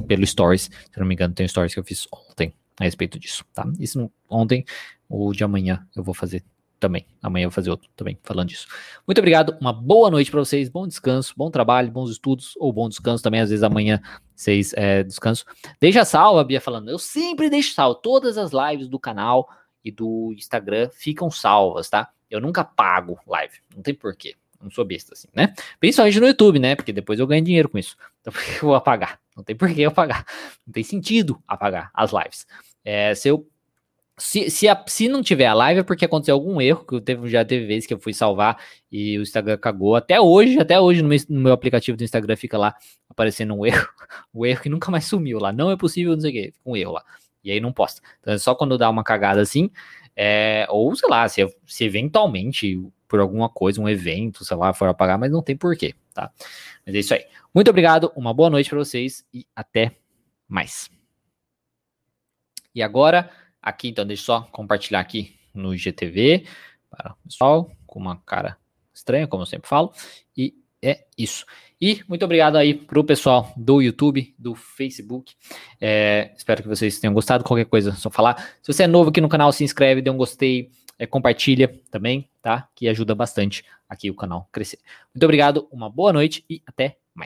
pelo Stories. Se não me engano, tem Stories que eu fiz ontem a respeito disso, tá? Isso ontem, ou de amanhã eu vou fazer também. Amanhã eu vou fazer outro também falando disso. Muito obrigado, uma boa noite para vocês, bom descanso, bom trabalho, bons estudos, ou bom descanso também, às vezes amanhã vocês é, descanso. Deixa salva, Bia falando, eu sempre deixo salvo, todas as lives do canal e do Instagram ficam salvas, tá? Eu nunca pago live, não tem porquê. Não sou besta assim, né? Principalmente no YouTube, né? Porque depois eu ganho dinheiro com isso. *laughs* Então por que eu vou apagar? Não tem porquê eu apagar. Não tem sentido apagar as lives. É, se eu se, se, a, se não tiver a live é porque aconteceu algum erro, que teve, já teve vezes que eu fui salvar e o Instagram cagou. Até hoje, até hoje no meu, no meu aplicativo do Instagram fica lá aparecendo um erro, o *laughs* erro que nunca mais sumiu lá. Não é possível, não sei o que, fica um erro lá. E aí não posta. Então é só quando dá uma cagada assim, é, ou sei lá, se, se eventualmente por alguma coisa, um evento, sei lá, for apagar, mas não tem porquê, tá? Mas é isso aí. Muito obrigado, uma boa noite para vocês e até mais. E agora aqui, então deixa eu só compartilhar aqui no IGTV para o pessoal, com uma cara estranha, como eu sempre falo, e é isso. E muito obrigado aí pro pessoal do YouTube, do Facebook. É, espero que vocês tenham gostado. Qualquer coisa, só falar. Se você é novo aqui no canal, se inscreve, dê um gostei, é, compartilha também, tá? Que ajuda bastante aqui o canal crescer. Muito obrigado, uma boa noite e até